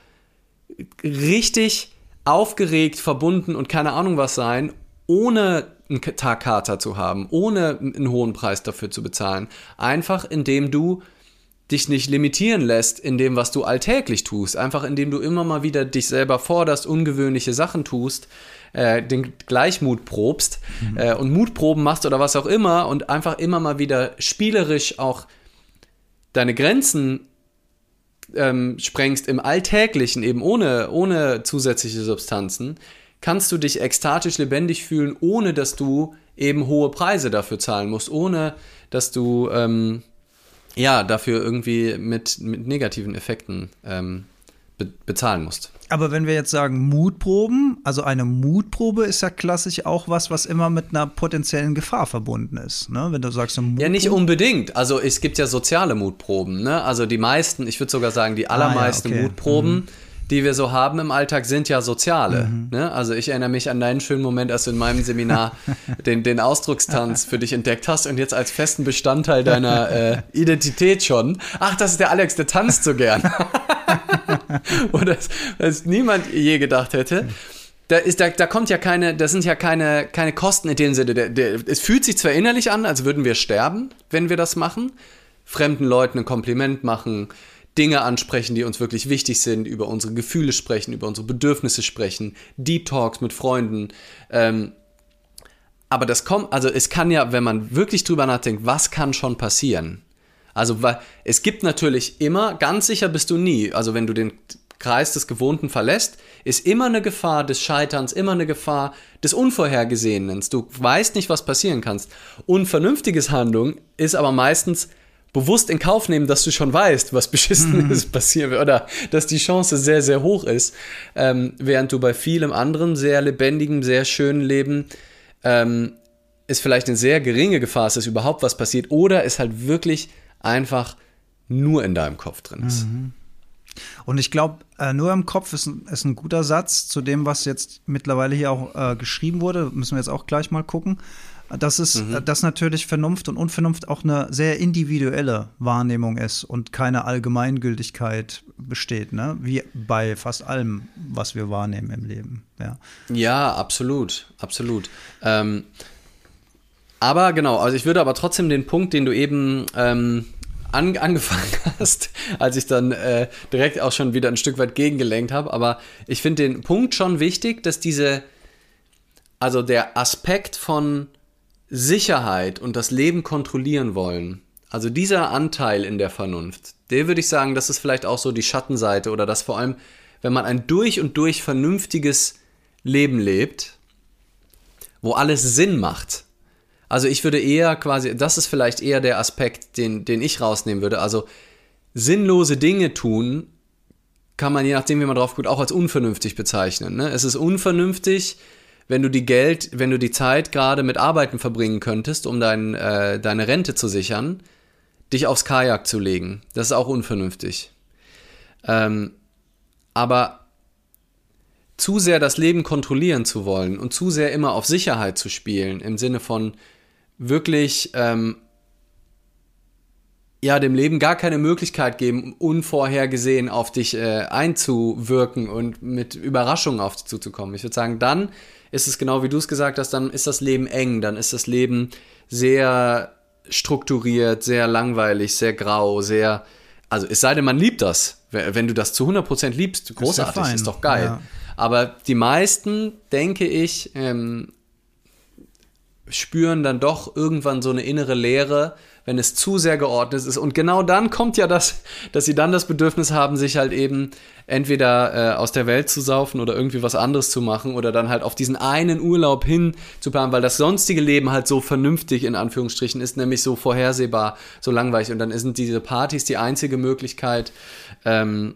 richtig aufgeregt, verbunden und keine Ahnung was sein, ohne einen Tagkater zu haben, ohne einen hohen Preis dafür zu bezahlen. Einfach indem du dich nicht limitieren lässt in dem, was du alltäglich tust. Einfach indem du immer mal wieder dich selber forderst, ungewöhnliche Sachen tust, äh, den Gleichmut probst mhm. äh, und Mutproben machst oder was auch immer und einfach immer mal wieder spielerisch auch deine Grenzen ähm, sprengst im Alltäglichen, eben ohne, ohne zusätzliche Substanzen, kannst du dich ekstatisch lebendig fühlen, ohne dass du eben hohe Preise dafür zahlen musst, ohne dass du ähm, ja dafür irgendwie mit, mit negativen Effekten ähm, be bezahlen musst. Aber wenn wir jetzt sagen Mutproben, also eine Mutprobe ist ja klassisch auch was, was immer mit einer potenziellen Gefahr verbunden ist. Ne? Wenn du sagst, ja nicht unbedingt. Also es gibt ja soziale Mutproben. Ne? Also die meisten, ich würde sogar sagen die allermeisten ah, ja, okay. Mutproben. Mhm die wir so haben im Alltag, sind ja soziale. Mhm. Ne? Also ich erinnere mich an deinen schönen Moment, als du in meinem Seminar den, den Ausdruckstanz für dich entdeckt hast und jetzt als festen Bestandteil deiner äh, Identität schon. Ach, das ist der Alex, der tanzt so gern. Oder was niemand je gedacht hätte. Da, ist, da, da kommt ja keine, das sind ja keine, keine Kosten in dem Sinne. Der, der, es fühlt sich zwar innerlich an, als würden wir sterben, wenn wir das machen. Fremden Leuten ein Kompliment machen, Dinge ansprechen, die uns wirklich wichtig sind, über unsere Gefühle sprechen, über unsere Bedürfnisse sprechen, Deep Talks mit Freunden. Ähm, aber das kommt, also es kann ja, wenn man wirklich drüber nachdenkt, was kann schon passieren? Also, es gibt natürlich immer, ganz sicher bist du nie, also wenn du den Kreis des Gewohnten verlässt, ist immer eine Gefahr des Scheiterns, immer eine Gefahr des Unvorhergesehenen. Du weißt nicht, was passieren kannst. Unvernünftiges Handlung ist aber meistens bewusst in Kauf nehmen, dass du schon weißt, was beschissenes mhm. passieren wird oder dass die Chance sehr, sehr hoch ist, ähm, während du bei vielem anderen sehr lebendigem, sehr schönen Leben ähm, ist vielleicht eine sehr geringe Gefahr, dass überhaupt was passiert oder ist halt wirklich einfach nur in deinem Kopf drin ist. Mhm. Und ich glaube, äh, nur im Kopf ist, ist, ein guter Satz zu dem, was jetzt mittlerweile hier auch äh, geschrieben wurde. Müssen wir jetzt auch gleich mal gucken. Das ist, mhm. Dass natürlich Vernunft und Unvernunft auch eine sehr individuelle Wahrnehmung ist und keine Allgemeingültigkeit besteht, ne? Wie bei fast allem, was wir wahrnehmen im Leben. Ja, ja absolut, absolut. Ähm, aber genau, also ich würde aber trotzdem den Punkt, den du eben ähm, an, angefangen hast, als ich dann äh, direkt auch schon wieder ein Stück weit gegengelenkt habe. Aber ich finde den Punkt schon wichtig, dass diese, also der Aspekt von Sicherheit und das Leben kontrollieren wollen, also dieser Anteil in der Vernunft, der würde ich sagen, das ist vielleicht auch so die Schattenseite oder das vor allem, wenn man ein durch und durch vernünftiges Leben lebt, wo alles Sinn macht, also ich würde eher quasi, das ist vielleicht eher der Aspekt, den, den ich rausnehmen würde. Also sinnlose Dinge tun, kann man je nachdem, wie man drauf guckt, auch als unvernünftig bezeichnen. Ne? Es ist unvernünftig, wenn du die Geld, wenn du die Zeit gerade mit Arbeiten verbringen könntest, um dein, äh, deine Rente zu sichern, dich aufs Kajak zu legen. Das ist auch unvernünftig. Ähm, aber zu sehr das Leben kontrollieren zu wollen und zu sehr immer auf Sicherheit zu spielen, im Sinne von, wirklich ähm, ja dem Leben gar keine Möglichkeit geben, unvorhergesehen auf dich äh, einzuwirken und mit Überraschungen auf dich zuzukommen. Ich würde sagen, dann ist es genau wie du es gesagt hast, dann ist das Leben eng, dann ist das Leben sehr strukturiert, sehr langweilig, sehr grau, sehr also es sei denn, man liebt das. Wenn du das zu 100% liebst, großartig, ist, ist doch geil. Ja. Aber die meisten, denke ich, ähm, spüren dann doch irgendwann so eine innere Leere, wenn es zu sehr geordnet ist. Und genau dann kommt ja das, dass sie dann das Bedürfnis haben, sich halt eben entweder äh, aus der Welt zu saufen oder irgendwie was anderes zu machen oder dann halt auf diesen einen Urlaub hin zu planen, weil das sonstige Leben halt so vernünftig in Anführungsstrichen ist, nämlich so vorhersehbar, so langweilig. Und dann sind diese Partys die einzige Möglichkeit, ähm,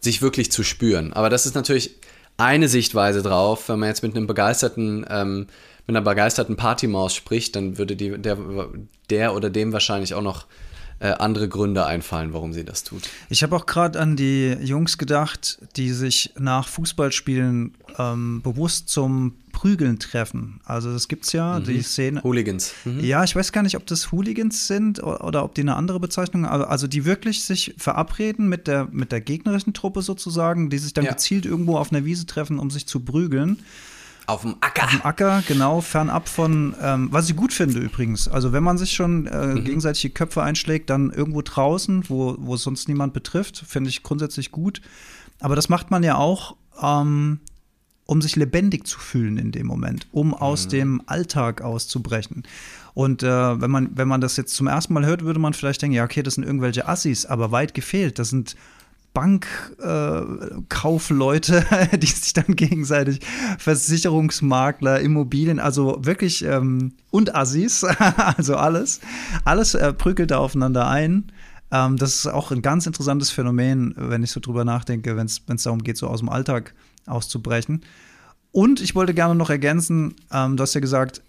sich wirklich zu spüren. Aber das ist natürlich eine Sichtweise drauf, wenn man jetzt mit einem begeisterten ähm, mit einer begeisterten Partymaus spricht, dann würde die, der, der oder dem wahrscheinlich auch noch äh, andere Gründe einfallen, warum sie das tut. Ich habe auch gerade an die Jungs gedacht, die sich nach Fußballspielen ähm, bewusst zum Prügeln treffen. Also das gibt es ja, mhm. die Szene. Hooligans. Mhm. Ja, ich weiß gar nicht, ob das Hooligans sind oder, oder ob die eine andere Bezeichnung haben. Also die wirklich sich verabreden mit der, mit der gegnerischen Truppe sozusagen, die sich dann ja. gezielt irgendwo auf einer Wiese treffen, um sich zu prügeln. Auf dem Acker. Auf dem Acker, genau, fernab von, ähm, was ich gut finde übrigens. Also wenn man sich schon äh, mhm. gegenseitig die Köpfe einschlägt, dann irgendwo draußen, wo, wo es sonst niemand betrifft, finde ich grundsätzlich gut. Aber das macht man ja auch, ähm, um sich lebendig zu fühlen in dem Moment, um aus mhm. dem Alltag auszubrechen. Und äh, wenn, man, wenn man das jetzt zum ersten Mal hört, würde man vielleicht denken, ja, okay, das sind irgendwelche Assis, aber weit gefehlt. Das sind Bankkaufleute, äh, die sich dann gegenseitig Versicherungsmakler, Immobilien, also wirklich ähm, und Assis, also alles, alles äh, prügelt da aufeinander ein. Ähm, das ist auch ein ganz interessantes Phänomen, wenn ich so drüber nachdenke, wenn es darum geht, so aus dem Alltag auszubrechen. Und ich wollte gerne noch ergänzen, ähm, du hast ja gesagt,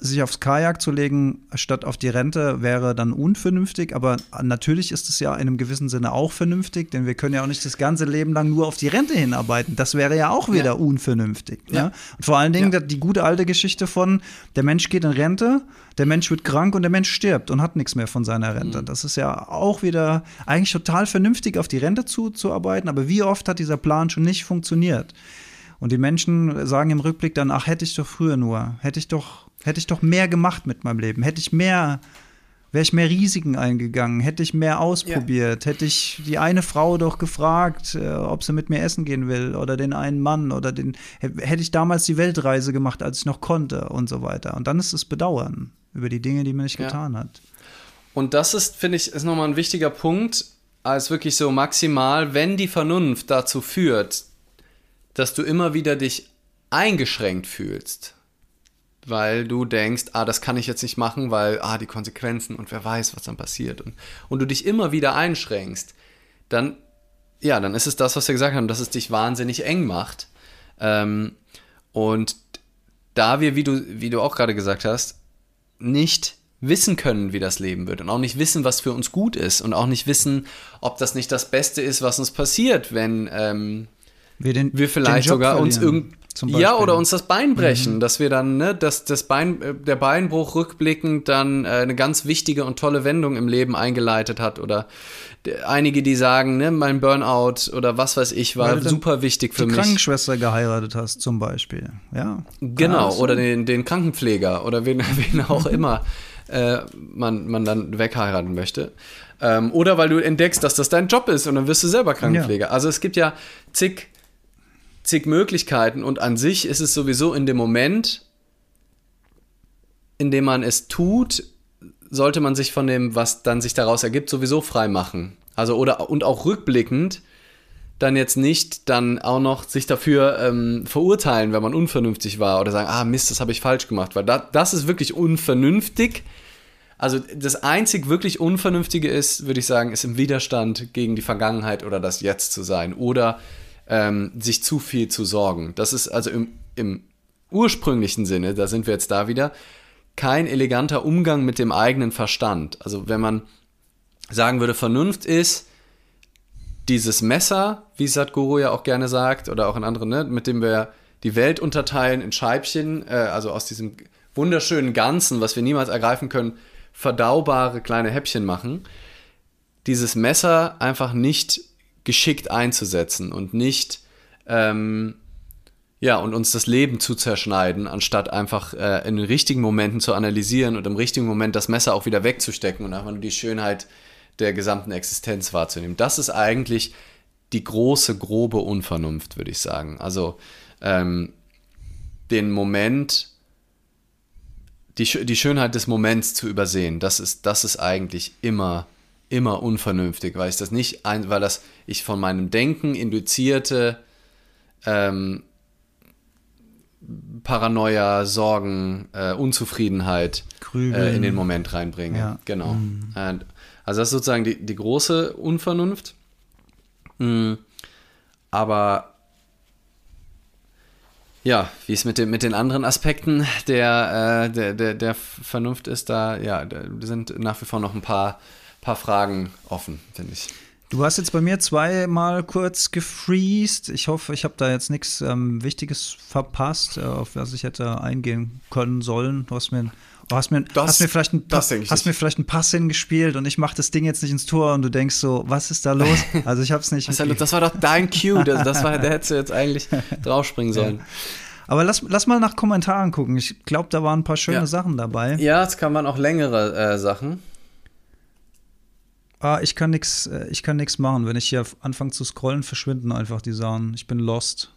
sich aufs Kajak zu legen statt auf die Rente wäre dann unvernünftig, aber natürlich ist es ja in einem gewissen Sinne auch vernünftig, denn wir können ja auch nicht das ganze Leben lang nur auf die Rente hinarbeiten. Das wäre ja auch wieder ja. unvernünftig. Ja. ja. Und vor allen Dingen ja. die gute alte Geschichte von der Mensch geht in Rente, der Mensch wird krank und der Mensch stirbt und hat nichts mehr von seiner Rente. Mhm. Das ist ja auch wieder eigentlich total vernünftig, auf die Rente zuzuarbeiten, aber wie oft hat dieser Plan schon nicht funktioniert? Und die Menschen sagen im Rückblick dann, ach, hätte ich doch früher nur, hätte ich doch Hätte ich doch mehr gemacht mit meinem Leben. Hätte ich mehr Wäre ich mehr Risiken eingegangen, hätte ich mehr ausprobiert, ja. hätte ich die eine Frau doch gefragt, äh, ob sie mit mir essen gehen will oder den einen Mann oder den, hätte ich damals die Weltreise gemacht, als ich noch konnte und so weiter. Und dann ist es Bedauern über die Dinge, die man nicht ja. getan hat. Und das ist, finde ich, ist nochmal ein wichtiger Punkt, als wirklich so maximal, wenn die Vernunft dazu führt, dass du immer wieder dich eingeschränkt fühlst, weil du denkst, ah, das kann ich jetzt nicht machen, weil, ah, die Konsequenzen und wer weiß, was dann passiert und, und du dich immer wieder einschränkst, dann, ja, dann ist es das, was wir gesagt haben, dass es dich wahnsinnig eng macht. Ähm, und da wir, wie du, wie du auch gerade gesagt hast, nicht wissen können, wie das Leben wird und auch nicht wissen, was für uns gut ist und auch nicht wissen, ob das nicht das Beste ist, was uns passiert, wenn ähm, wir, den, wir vielleicht sogar uns irgend ja, oder uns das Bein brechen, mhm. dass wir dann, ne, dass das Bein, äh, der Beinbruch rückblickend dann äh, eine ganz wichtige und tolle Wendung im Leben eingeleitet hat. Oder einige, die sagen, ne, mein Burnout oder was weiß ich, war super wichtig für die mich. Die Krankenschwester geheiratet hast, zum Beispiel. Ja. Genau, oder den, den Krankenpfleger oder wen, wen auch immer äh, man, man dann wegheiraten möchte. Ähm, oder weil du entdeckst, dass das dein Job ist und dann wirst du selber Krankenpfleger. Ja. Also es gibt ja zig zig Möglichkeiten und an sich ist es sowieso in dem Moment, in dem man es tut, sollte man sich von dem, was dann sich daraus ergibt, sowieso frei machen. Also oder und auch rückblickend dann jetzt nicht dann auch noch sich dafür ähm, verurteilen, wenn man unvernünftig war oder sagen, ah Mist, das habe ich falsch gemacht, weil da, das ist wirklich unvernünftig. Also das einzig wirklich Unvernünftige ist, würde ich sagen, ist im Widerstand gegen die Vergangenheit oder das Jetzt zu sein oder ähm, sich zu viel zu sorgen. Das ist also im, im ursprünglichen Sinne, da sind wir jetzt da wieder, kein eleganter Umgang mit dem eigenen Verstand. Also wenn man sagen würde, Vernunft ist dieses Messer, wie Sadhguru ja auch gerne sagt, oder auch in anderen, ne, mit dem wir die Welt unterteilen in Scheibchen, äh, also aus diesem wunderschönen Ganzen, was wir niemals ergreifen können, verdaubare kleine Häppchen machen. Dieses Messer einfach nicht geschickt einzusetzen und nicht ähm, ja, und uns das Leben zu zerschneiden, anstatt einfach äh, in den richtigen Momenten zu analysieren und im richtigen Moment das Messer auch wieder wegzustecken und einfach nur die Schönheit der gesamten Existenz wahrzunehmen. Das ist eigentlich die große, grobe Unvernunft, würde ich sagen. Also ähm, den Moment, die, die Schönheit des Moments zu übersehen, das ist, das ist eigentlich immer immer unvernünftig, weil ich das nicht, ein, weil das ich von meinem Denken induzierte ähm, Paranoia, Sorgen, äh, Unzufriedenheit äh, in den Moment reinbringe. Ja. Genau. Mhm. also das ist sozusagen die, die große Unvernunft. Mhm. Aber ja, wie es mit, dem, mit den anderen Aspekten der, äh, der, der, der Vernunft ist, da ja, da sind nach wie vor noch ein paar paar Fragen offen, finde ich. Du hast jetzt bei mir zweimal kurz gefreezed. Ich hoffe, ich habe da jetzt nichts ähm, Wichtiges verpasst, äh, auf was ich hätte eingehen können sollen. Du hast mir, du hast mir, das, hast mir vielleicht ein, hast nicht. mir vielleicht einen Pass hingespielt und ich mache das Ding jetzt nicht ins Tor und du denkst so, was ist da los? Also ich habe es nicht. das war doch dein Cue. Das, das war, der hättest du jetzt eigentlich draufspringen sollen. Ja. Aber lass, lass mal nach Kommentaren gucken. Ich glaube, da waren ein paar schöne ja. Sachen dabei. Ja, es kann man auch längere äh, Sachen ah, ich kann nichts, äh, ich kann nichts machen. Wenn ich hier anfange zu scrollen, verschwinden einfach die Sachen. Ich bin lost.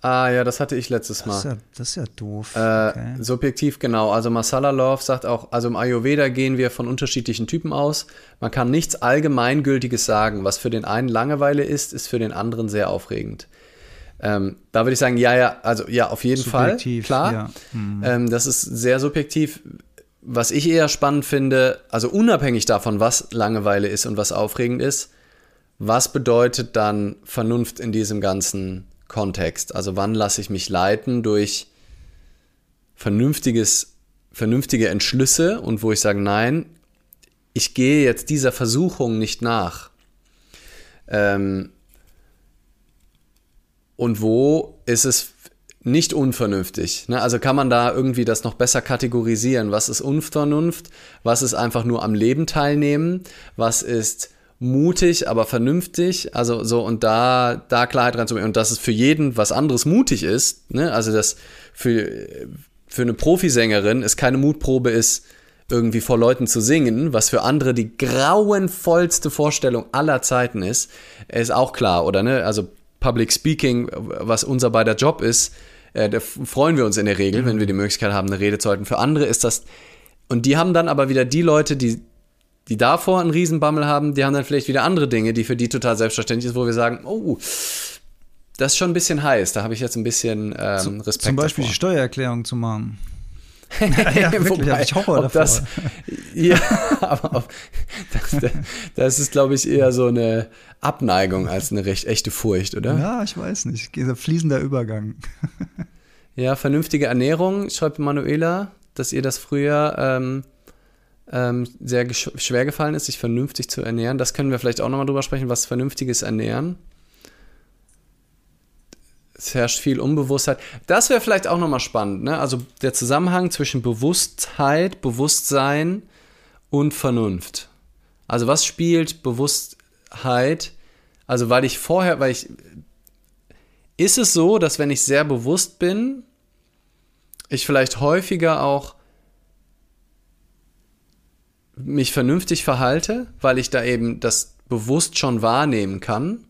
Ah ja, das hatte ich letztes Mal. Das ist ja, das ist ja doof. Äh, okay. Subjektiv genau. Also Masala Love sagt auch, also im Ayurveda gehen wir von unterschiedlichen Typen aus. Man kann nichts Allgemeingültiges sagen. Was für den einen Langeweile ist, ist für den anderen sehr aufregend. Ähm, da würde ich sagen, ja, ja, also ja, auf jeden subjektiv, Fall, klar. Ja. Mhm. Ähm, das ist sehr subjektiv was ich eher spannend finde, also unabhängig davon, was Langeweile ist und was aufregend ist, was bedeutet dann Vernunft in diesem ganzen Kontext? Also wann lasse ich mich leiten durch vernünftiges, vernünftige Entschlüsse und wo ich sage, nein, ich gehe jetzt dieser Versuchung nicht nach. Ähm, und wo ist es nicht unvernünftig. Ne? Also kann man da irgendwie das noch besser kategorisieren. Was ist Unvernunft? Was ist einfach nur am Leben teilnehmen? Was ist mutig, aber vernünftig? Also so und da, da Klarheit reinzubringen. Und dass es für jeden was anderes mutig ist. Ne? Also dass für, für eine Profisängerin es keine Mutprobe ist, irgendwie vor Leuten zu singen, was für andere die grauenvollste Vorstellung aller Zeiten ist, ist auch klar, oder ne? Also Public Speaking, was unser beider Job ist, äh, da freuen wir uns in der Regel, mhm. wenn wir die Möglichkeit haben, eine Rede zu halten. Für andere ist das, und die haben dann aber wieder die Leute, die, die davor einen Riesenbammel haben, die haben dann vielleicht wieder andere Dinge, die für die total selbstverständlich ist, wo wir sagen, oh, das ist schon ein bisschen heiß, da habe ich jetzt ein bisschen ähm, Respekt. Zum Beispiel davor. die Steuererklärung zu machen. ja, ja wirklich, habe ich Horror davor. Das, ja, aber auf, das, das ist, glaube ich, eher so eine Abneigung als eine recht echte Furcht, oder? Ja, ich weiß nicht. Dieser fließender Übergang. ja, vernünftige Ernährung, schreibt Manuela, dass ihr das früher ähm, ähm, sehr schwer gefallen ist, sich vernünftig zu ernähren. Das können wir vielleicht auch nochmal drüber sprechen, was vernünftiges Ernähren es herrscht viel Unbewusstheit. Das wäre vielleicht auch nochmal spannend, ne? Also der Zusammenhang zwischen Bewusstheit, Bewusstsein und Vernunft. Also was spielt Bewusstheit? Also weil ich vorher, weil ich. Ist es so, dass wenn ich sehr bewusst bin, ich vielleicht häufiger auch mich vernünftig verhalte, weil ich da eben das bewusst schon wahrnehmen kann?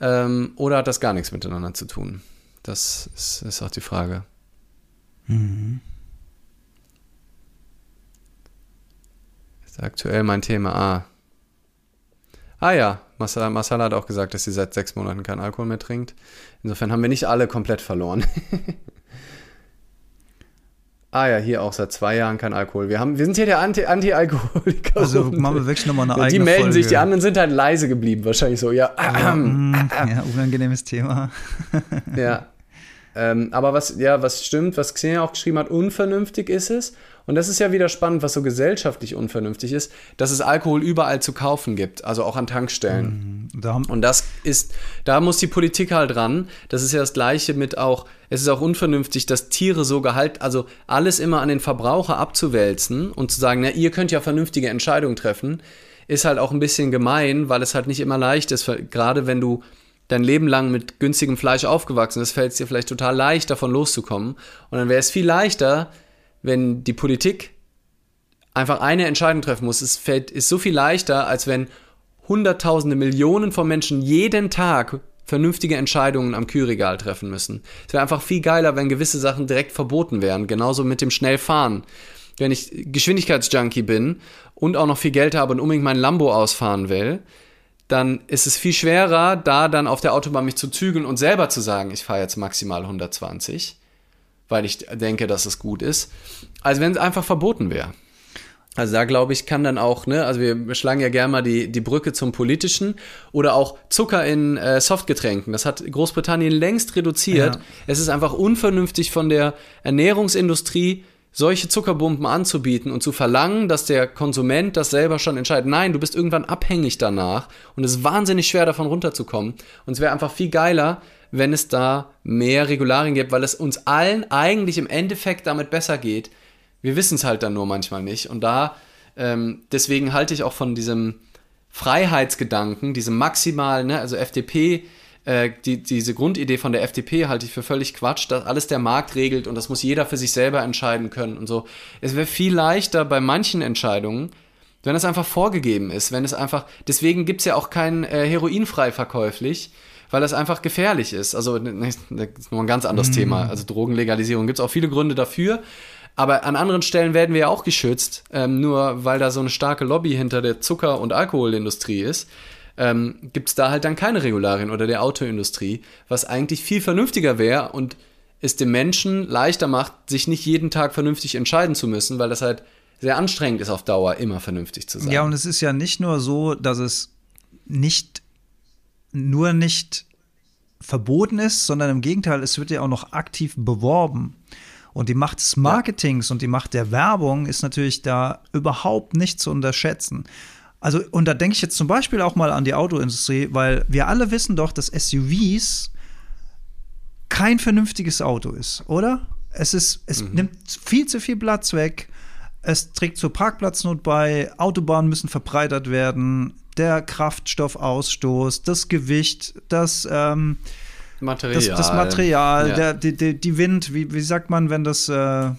Ähm, oder hat das gar nichts miteinander zu tun? Das ist, ist auch die Frage. Mhm. Ist aktuell mein Thema. Ah. Ah ja, Masala, Masala hat auch gesagt, dass sie seit sechs Monaten keinen Alkohol mehr trinkt. Insofern haben wir nicht alle komplett verloren. Ah ja, hier auch seit zwei Jahren kein Alkohol. Wir, haben, wir sind hier der Anti-Alkoholiker. also machen wir wirklich nochmal eine eigene Die melden Folge. sich, die anderen sind halt leise geblieben, wahrscheinlich so. Ja, ja, ja unangenehmes Thema. ja. Ähm, aber was, ja, was stimmt, was Xenia auch geschrieben hat, unvernünftig ist es. Und das ist ja wieder spannend, was so gesellschaftlich unvernünftig ist, dass es Alkohol überall zu kaufen gibt, also auch an Tankstellen. Mhm, und das ist, da muss die Politik halt ran. Das ist ja das Gleiche mit auch, es ist auch unvernünftig, dass Tiere so gehalten, also alles immer an den Verbraucher abzuwälzen und zu sagen, na, ihr könnt ja vernünftige Entscheidungen treffen, ist halt auch ein bisschen gemein, weil es halt nicht immer leicht ist, gerade wenn du dein Leben lang mit günstigem Fleisch aufgewachsen bist, fällt es dir vielleicht total leicht, davon loszukommen. Und dann wäre es viel leichter, wenn die Politik einfach eine Entscheidung treffen muss. Es fällt, ist so viel leichter, als wenn Hunderttausende, Millionen von Menschen jeden Tag vernünftige Entscheidungen am Kühlregal treffen müssen. Es wäre einfach viel geiler, wenn gewisse Sachen direkt verboten wären. Genauso mit dem Schnellfahren. Wenn ich Geschwindigkeitsjunkie bin und auch noch viel Geld habe und unbedingt mein Lambo ausfahren will, dann ist es viel schwerer, da dann auf der Autobahn mich zu zügeln und selber zu sagen, ich fahre jetzt maximal 120 weil ich denke, dass es gut ist, als wenn es einfach verboten wäre. Also da glaube ich, kann dann auch, ne, also wir schlagen ja gerne mal die, die Brücke zum Politischen oder auch Zucker in äh, Softgetränken. Das hat Großbritannien längst reduziert. Ja. Es ist einfach unvernünftig von der Ernährungsindustrie, solche Zuckerbomben anzubieten und zu verlangen, dass der Konsument das selber schon entscheidet. Nein, du bist irgendwann abhängig danach und es ist wahnsinnig schwer davon runterzukommen. Und es wäre einfach viel geiler, wenn es da mehr Regularien gibt, weil es uns allen eigentlich im Endeffekt damit besser geht. Wir wissen es halt dann nur manchmal nicht. Und da, ähm, deswegen halte ich auch von diesem Freiheitsgedanken, diesem maximalen, ne, also FDP, äh, die, diese Grundidee von der FDP halte ich für völlig Quatsch, dass alles der Markt regelt und das muss jeder für sich selber entscheiden können und so. Es wäre viel leichter bei manchen Entscheidungen, wenn es einfach vorgegeben ist, wenn es einfach, deswegen gibt es ja auch kein äh, Heroinfrei verkäuflich, weil das einfach gefährlich ist. Also, das ist nur ein ganz anderes mhm. Thema. Also, Drogenlegalisierung gibt es auch viele Gründe dafür. Aber an anderen Stellen werden wir ja auch geschützt, ähm, nur weil da so eine starke Lobby hinter der Zucker- und Alkoholindustrie ist. Ähm, gibt es da halt dann keine Regularien oder der Autoindustrie, was eigentlich viel vernünftiger wäre und es dem Menschen leichter macht, sich nicht jeden Tag vernünftig entscheiden zu müssen, weil das halt sehr anstrengend ist auf Dauer, immer vernünftig zu sein. Ja, und es ist ja nicht nur so, dass es nicht nur nicht verboten ist, sondern im Gegenteil, es wird ja auch noch aktiv beworben. Und die Macht des Marketings ja. und die Macht der Werbung ist natürlich da überhaupt nicht zu unterschätzen. Also, und da denke ich jetzt zum Beispiel auch mal an die Autoindustrie, weil wir alle wissen doch, dass SUVs kein vernünftiges Auto ist, oder? Es ist, es mhm. nimmt viel zu viel Platz weg. Es trägt zur Parkplatznot bei. Autobahnen müssen verbreitert werden der Kraftstoffausstoß, das Gewicht, das, ähm, Material, das, das Material ja. der, die, die, die, Wind, wie, wie sagt man, wenn das, äh,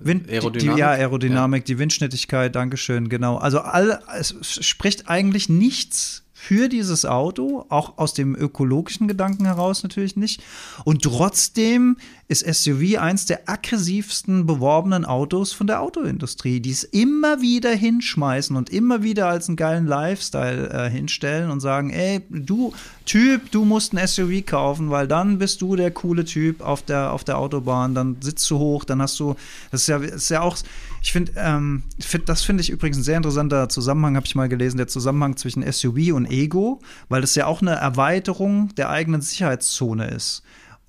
Wind, Aerodynamik? Die, ja, Aerodynamik, ja. die Windschnittigkeit, Dankeschön, genau. Also all, es spricht eigentlich nichts für dieses Auto, auch aus dem ökologischen Gedanken heraus natürlich nicht. Und trotzdem ist SUV eins der aggressivsten beworbenen Autos von der Autoindustrie, die es immer wieder hinschmeißen und immer wieder als einen geilen Lifestyle äh, hinstellen und sagen, ey, du Typ, du musst ein SUV kaufen, weil dann bist du der coole Typ auf der, auf der Autobahn, dann sitzt du hoch, dann hast du, das ist ja, ist ja auch, ich finde, ähm, find, das finde ich übrigens ein sehr interessanter Zusammenhang, habe ich mal gelesen, der Zusammenhang zwischen SUV und Ego, weil das ja auch eine Erweiterung der eigenen Sicherheitszone ist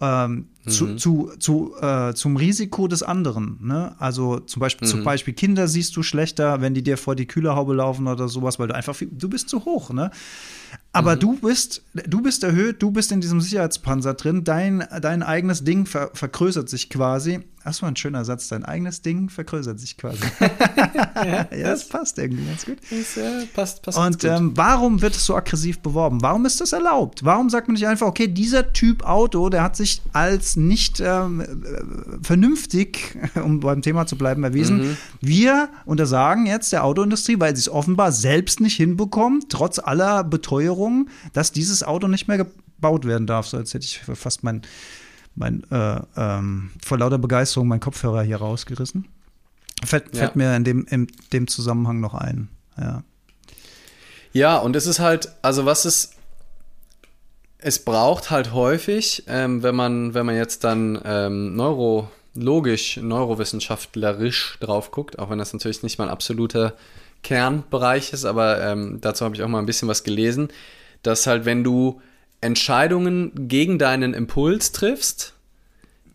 ähm, mhm. zu, zu, zu äh, zum Risiko des anderen. Ne? Also zum Beispiel, mhm. zum Beispiel Kinder siehst du schlechter, wenn die dir vor die Kühlerhaube laufen oder sowas, weil du einfach, du bist zu hoch. Ne? Aber mhm. du bist, du bist erhöht, du bist in diesem Sicherheitspanzer drin, dein, dein eigenes Ding ver vergrößert sich quasi. Das war ein schöner Satz, dein eigenes Ding vergrößert sich quasi. ja, ja, das passt irgendwie ganz gut. Das, äh, passt, passt Und ähm, warum wird es so aggressiv beworben? Warum ist das erlaubt? Warum sagt man nicht einfach, okay, dieser Typ Auto, der hat sich als nicht ähm, äh, vernünftig, um beim Thema zu bleiben, erwiesen. Mhm. Wir untersagen jetzt der Autoindustrie, weil sie es offenbar selbst nicht hinbekommt, trotz aller Beteuerungen, dass dieses Auto nicht mehr gebaut werden darf. So als hätte ich fast mein mein, äh, ähm, vor lauter Begeisterung meinen Kopfhörer hier rausgerissen. Fällt, ja. mir in dem, in dem Zusammenhang noch ein. Ja. Ja, und es ist halt, also was es, es braucht halt häufig, ähm, wenn man, wenn man jetzt dann ähm, neurologisch, neurowissenschaftlerisch drauf guckt, auch wenn das natürlich nicht mein absoluter Kernbereich ist, aber ähm, dazu habe ich auch mal ein bisschen was gelesen, dass halt, wenn du Entscheidungen gegen deinen Impuls triffst,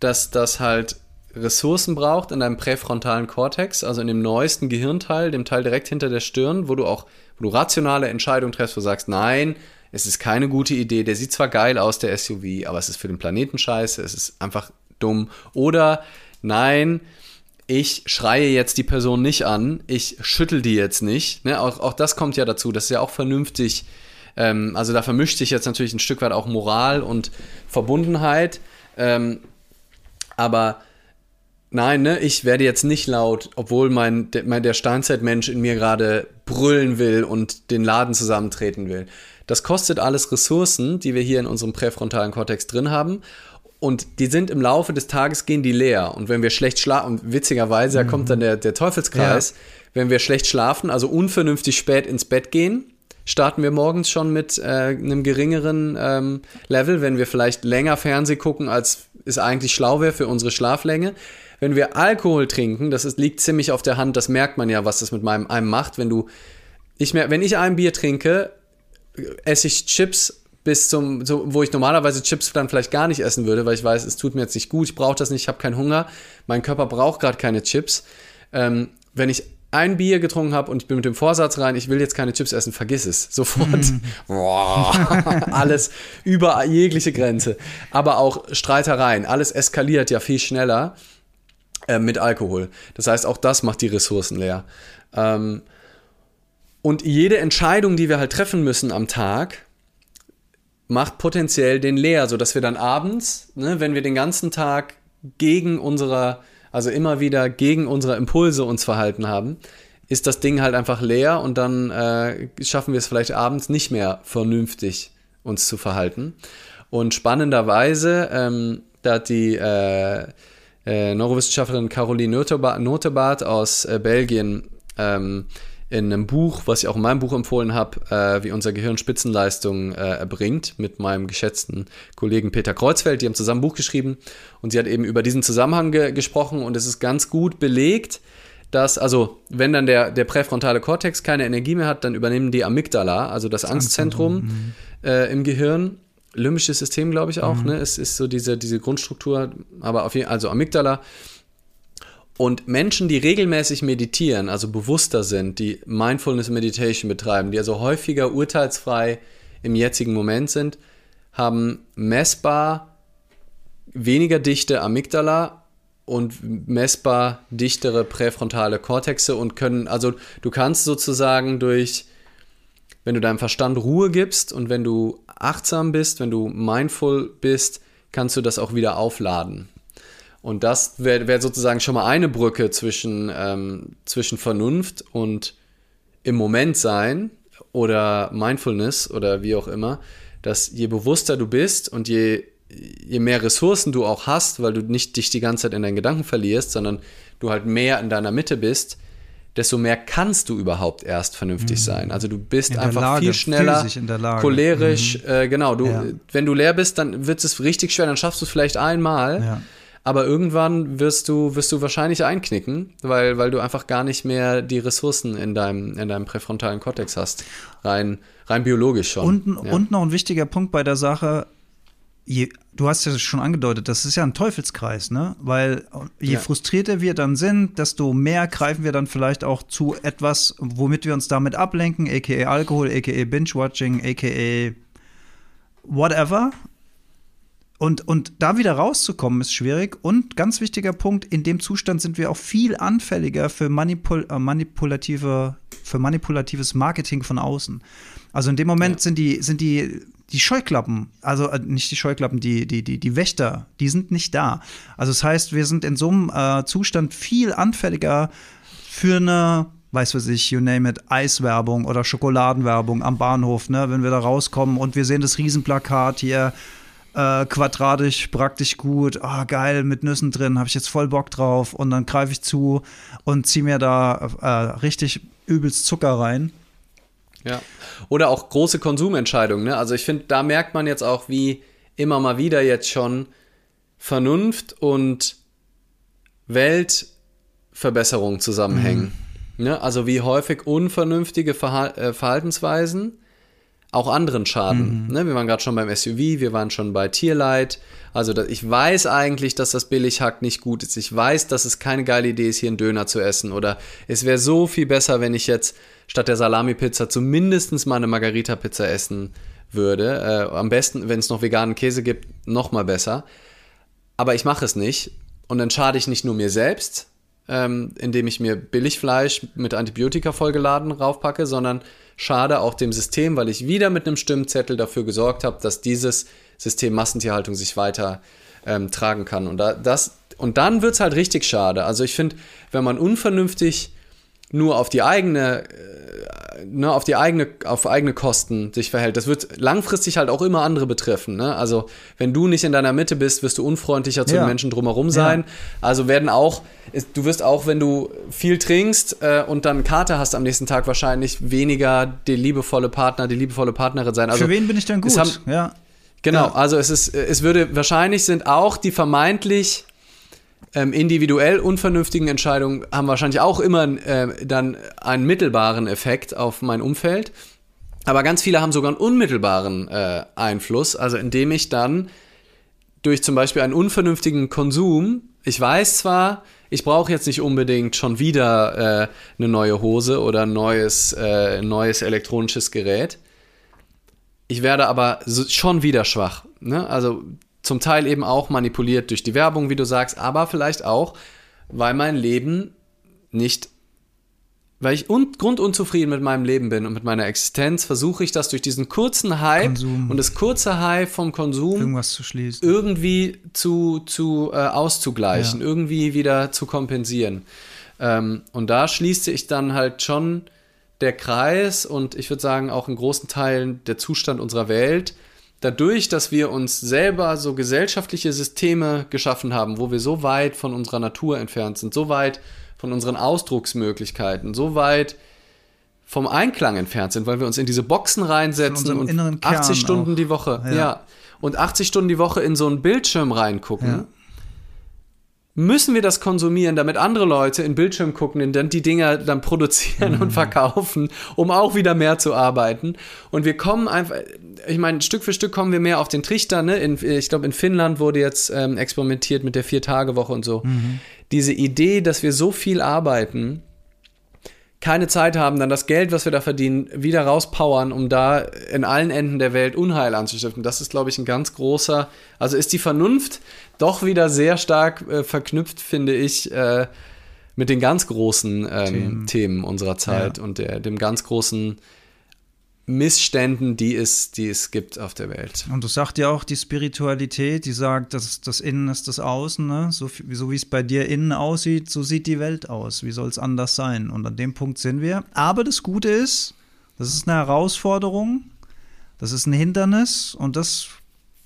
dass das halt Ressourcen braucht in deinem präfrontalen Kortex, also in dem neuesten Gehirnteil, dem Teil direkt hinter der Stirn, wo du auch, wo du rationale Entscheidungen triffst, wo du sagst, nein, es ist keine gute Idee, der sieht zwar geil aus, der SUV, aber es ist für den Planeten scheiße, es ist einfach dumm. Oder nein, ich schreie jetzt die Person nicht an, ich schüttel die jetzt nicht. Ne? Auch, auch das kommt ja dazu, das ist ja auch vernünftig ähm, also da vermischt sich jetzt natürlich ein Stück weit auch Moral und Verbundenheit. Ähm, aber nein, ne, ich werde jetzt nicht laut, obwohl mein, der, mein, der Steinzeitmensch in mir gerade brüllen will und den Laden zusammentreten will. Das kostet alles Ressourcen, die wir hier in unserem präfrontalen Kortex drin haben. Und die sind im Laufe des Tages gehen die leer. Und wenn wir schlecht schlafen, und witzigerweise, mhm. da kommt dann der, der Teufelskreis, ja. wenn wir schlecht schlafen, also unvernünftig spät ins Bett gehen, starten wir morgens schon mit äh, einem geringeren ähm, Level, wenn wir vielleicht länger Fernseh gucken, als es eigentlich schlau wäre für unsere Schlaflänge. Wenn wir Alkohol trinken, das ist, liegt ziemlich auf der Hand, das merkt man ja, was das mit meinem einem macht. Wenn du, ich mer wenn ich ein Bier trinke, esse ich Chips bis zum, so, wo ich normalerweise Chips dann vielleicht gar nicht essen würde, weil ich weiß, es tut mir jetzt nicht gut, ich brauche das nicht, ich habe keinen Hunger, mein Körper braucht gerade keine Chips. Ähm, wenn ich ein Bier getrunken habe und ich bin mit dem Vorsatz rein, ich will jetzt keine Chips essen, vergiss es. Sofort. Alles über jegliche Grenze. Aber auch Streitereien, alles eskaliert ja viel schneller äh, mit Alkohol. Das heißt, auch das macht die Ressourcen leer. Ähm, und jede Entscheidung, die wir halt treffen müssen am Tag, macht potenziell den leer, sodass wir dann abends, ne, wenn wir den ganzen Tag gegen unsere also immer wieder gegen unsere Impulse uns verhalten haben, ist das Ding halt einfach leer und dann äh, schaffen wir es vielleicht abends nicht mehr vernünftig uns zu verhalten. Und spannenderweise, ähm, da hat die äh, äh, Neurowissenschaftlerin Caroline Notebart aus äh, Belgien ähm, in einem Buch, was ich auch in meinem Buch empfohlen habe, äh, wie unser Gehirn Spitzenleistung äh, erbringt, mit meinem geschätzten Kollegen Peter Kreuzfeld. Die haben zusammen ein Buch geschrieben und sie hat eben über diesen Zusammenhang ge gesprochen und es ist ganz gut belegt, dass, also, wenn dann der, der präfrontale Kortex keine Energie mehr hat, dann übernehmen die Amygdala, also das, das Angstzentrum mhm. äh, im Gehirn. Limbisches System, glaube ich auch, mhm. ne? Es ist so diese, diese Grundstruktur, aber auf jeden Fall, also Amygdala und Menschen, die regelmäßig meditieren, also bewusster sind, die Mindfulness Meditation betreiben, die also häufiger urteilsfrei im jetzigen Moment sind, haben messbar weniger dichte Amygdala und messbar dichtere präfrontale Kortexe und können, also du kannst sozusagen durch, wenn du deinem Verstand Ruhe gibst und wenn du achtsam bist, wenn du mindful bist, kannst du das auch wieder aufladen. Und das wäre wär sozusagen schon mal eine Brücke zwischen, ähm, zwischen Vernunft und im Moment sein oder Mindfulness oder wie auch immer, dass je bewusster du bist und je, je mehr Ressourcen du auch hast, weil du nicht dich die ganze Zeit in deinen Gedanken verlierst, sondern du halt mehr in deiner Mitte bist, desto mehr kannst du überhaupt erst vernünftig mhm. sein. Also du bist einfach Lage, viel schneller, cholerisch, mhm. äh, genau. Du, ja. Wenn du leer bist, dann wird es richtig schwer, dann schaffst du es vielleicht einmal. Ja. Aber irgendwann wirst du, wirst du wahrscheinlich einknicken, weil, weil du einfach gar nicht mehr die Ressourcen in deinem, in deinem präfrontalen Kortex hast. Rein, rein biologisch schon. Und, ja. und noch ein wichtiger Punkt bei der Sache, je, du hast ja schon angedeutet, das ist ja ein Teufelskreis, ne? Weil je ja. frustrierter wir dann sind, desto mehr greifen wir dann vielleicht auch zu etwas, womit wir uns damit ablenken, aka Alkohol, aka Binge-Watching, aka whatever. Und, und da wieder rauszukommen ist schwierig. Und ganz wichtiger Punkt, in dem Zustand sind wir auch viel anfälliger für, manipul äh, manipulative, für manipulatives Marketing von außen. Also in dem Moment ja. sind die, sind die die Scheuklappen, also äh, nicht die Scheuklappen, die, die, die, die Wächter, die sind nicht da. Also das heißt, wir sind in so einem äh, Zustand viel anfälliger für eine, weiß was ich, you name it, Eiswerbung oder Schokoladenwerbung am Bahnhof, ne, wenn wir da rauskommen und wir sehen das Riesenplakat hier, äh, quadratisch, praktisch gut, oh, geil, mit Nüssen drin, habe ich jetzt voll Bock drauf und dann greife ich zu und ziehe mir da äh, richtig übelst Zucker rein. Ja. Oder auch große Konsumentscheidungen. Ne? Also ich finde, da merkt man jetzt auch, wie immer mal wieder jetzt schon Vernunft und Weltverbesserung zusammenhängen. Mhm. Ne? Also wie häufig unvernünftige Verhal äh, Verhaltensweisen auch anderen schaden. Mhm. Ne? Wir waren gerade schon beim SUV, wir waren schon bei Tierleid. Also ich weiß eigentlich, dass das Billighack nicht gut ist. Ich weiß, dass es keine geile Idee ist, hier einen Döner zu essen. Oder es wäre so viel besser, wenn ich jetzt statt der Salami-Pizza zumindest mal eine Margarita-Pizza essen würde. Äh, am besten, wenn es noch veganen Käse gibt, noch mal besser. Aber ich mache es nicht. Und dann schade ich nicht nur mir selbst, ähm, indem ich mir Billigfleisch mit Antibiotika vollgeladen raufpacke, sondern schade auch dem System, weil ich wieder mit einem Stimmzettel dafür gesorgt habe, dass dieses System Massentierhaltung sich weiter ähm, tragen kann. Und, da, das, und dann wird es halt richtig schade. Also ich finde, wenn man unvernünftig nur auf die eigene, äh, ne, auf die eigene, auf eigene Kosten sich verhält. Das wird langfristig halt auch immer andere betreffen. Ne? Also wenn du nicht in deiner Mitte bist, wirst du unfreundlicher zu ja. den Menschen drumherum sein. Ja. Also werden auch, du wirst auch, wenn du viel trinkst äh, und dann Kater hast am nächsten Tag wahrscheinlich weniger der liebevolle Partner, die liebevolle Partnerin sein. Also, Für wen bin ich denn gut? Haben, ja. Genau, ja. also es ist, es würde wahrscheinlich sind auch die vermeintlich ähm, individuell unvernünftigen Entscheidungen haben wahrscheinlich auch immer äh, dann einen mittelbaren Effekt auf mein Umfeld. Aber ganz viele haben sogar einen unmittelbaren äh, Einfluss, also indem ich dann durch zum Beispiel einen unvernünftigen Konsum, ich weiß zwar, ich brauche jetzt nicht unbedingt schon wieder äh, eine neue Hose oder ein neues, äh, neues elektronisches Gerät. Ich werde aber schon wieder schwach. Ne? Also zum Teil eben auch manipuliert durch die Werbung, wie du sagst, aber vielleicht auch, weil mein Leben nicht, weil ich un grundunzufrieden mit meinem Leben bin und mit meiner Existenz, versuche ich das durch diesen kurzen Hype Konsum. und das kurze Hype vom Konsum Irgendwas zu schließen. irgendwie zu, zu äh, auszugleichen, ja. irgendwie wieder zu kompensieren. Ähm, und da schließt sich dann halt schon der Kreis und ich würde sagen auch in großen Teilen der Zustand unserer Welt, dadurch, dass wir uns selber so gesellschaftliche Systeme geschaffen haben, wo wir so weit von unserer Natur entfernt sind, so weit von unseren Ausdrucksmöglichkeiten, so weit vom Einklang entfernt sind, weil wir uns in diese Boxen reinsetzen und 80 Stunden auch. die Woche, ja. ja. und 80 Stunden die Woche in so einen Bildschirm reingucken. Ja müssen wir das konsumieren, damit andere Leute in Bildschirm gucken und dann die Dinger dann produzieren mhm. und verkaufen, um auch wieder mehr zu arbeiten. Und wir kommen einfach, ich meine, Stück für Stück kommen wir mehr auf den Trichter. Ne? In, ich glaube, in Finnland wurde jetzt ähm, experimentiert mit der Vier-Tage-Woche und so. Mhm. Diese Idee, dass wir so viel arbeiten, keine Zeit haben, dann das Geld, was wir da verdienen, wieder rauspowern, um da in allen Enden der Welt Unheil anzustiften. Das ist, glaube ich, ein ganz großer, also ist die Vernunft doch wieder sehr stark äh, verknüpft, finde ich, äh, mit den ganz großen ähm, Themen. Themen. unserer Zeit ja. und der, dem ganz großen Missständen, die es, die es gibt auf der Welt. Und du sagst ja auch die Spiritualität, die sagt, dass das Innen ist das Außen, ne? so, so wie es bei dir innen aussieht, so sieht die Welt aus. Wie soll es anders sein? Und an dem Punkt sind wir. Aber das Gute ist, das ist eine Herausforderung, das ist ein Hindernis und das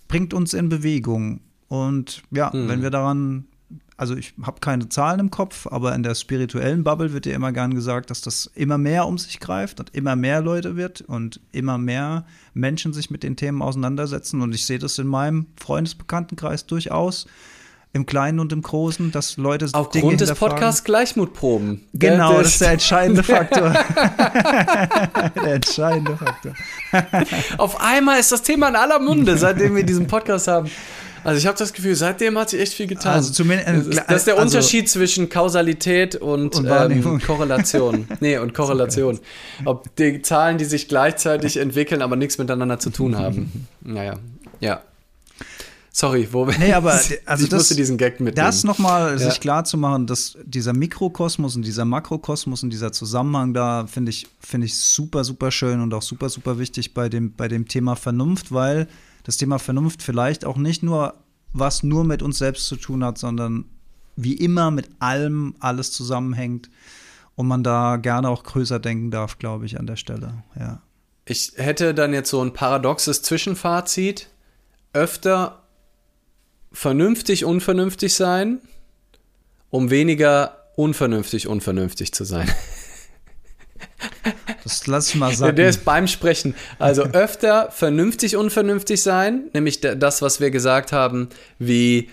bringt uns in Bewegung. Und ja, hm. wenn wir daran also ich habe keine Zahlen im Kopf, aber in der spirituellen Bubble wird ja immer gern gesagt, dass das immer mehr um sich greift und immer mehr Leute wird und immer mehr Menschen sich mit den Themen auseinandersetzen. Und ich sehe das in meinem Freundesbekanntenkreis durchaus. Im Kleinen und im Großen, dass Leute Aufgrund Dinge des Podcasts Gleichmutproben. Genau, das ist der entscheidende Faktor. der entscheidende Faktor. Auf einmal ist das Thema in aller Munde, seitdem wir diesen Podcast haben. Also ich habe das Gefühl, seitdem hat sich echt viel getan. Also zumindest, äh, das, ist, das ist der also, Unterschied zwischen Kausalität und, und ähm, Korrelation. nee, und Korrelation. Ob die Zahlen, die sich gleichzeitig entwickeln, aber nichts miteinander zu tun haben. Naja, ja. Sorry, wo nee, aber also ich das, musste diesen Gag mitnehmen. Das nochmal ja. sich klar zu machen, dass dieser Mikrokosmos und dieser Makrokosmos und dieser Zusammenhang da finde ich, finde ich super, super schön und auch super, super wichtig bei dem, bei dem Thema Vernunft, weil das Thema Vernunft vielleicht auch nicht nur was nur mit uns selbst zu tun hat, sondern wie immer mit allem alles zusammenhängt und man da gerne auch größer denken darf, glaube ich, an der Stelle. Ja. Ich hätte dann jetzt so ein paradoxes Zwischenfazit. Öfter vernünftig unvernünftig sein, um weniger unvernünftig unvernünftig zu sein. Das lass ich mal sagen. Der ist beim Sprechen. Also öfter vernünftig, unvernünftig sein, nämlich das, was wir gesagt haben, wie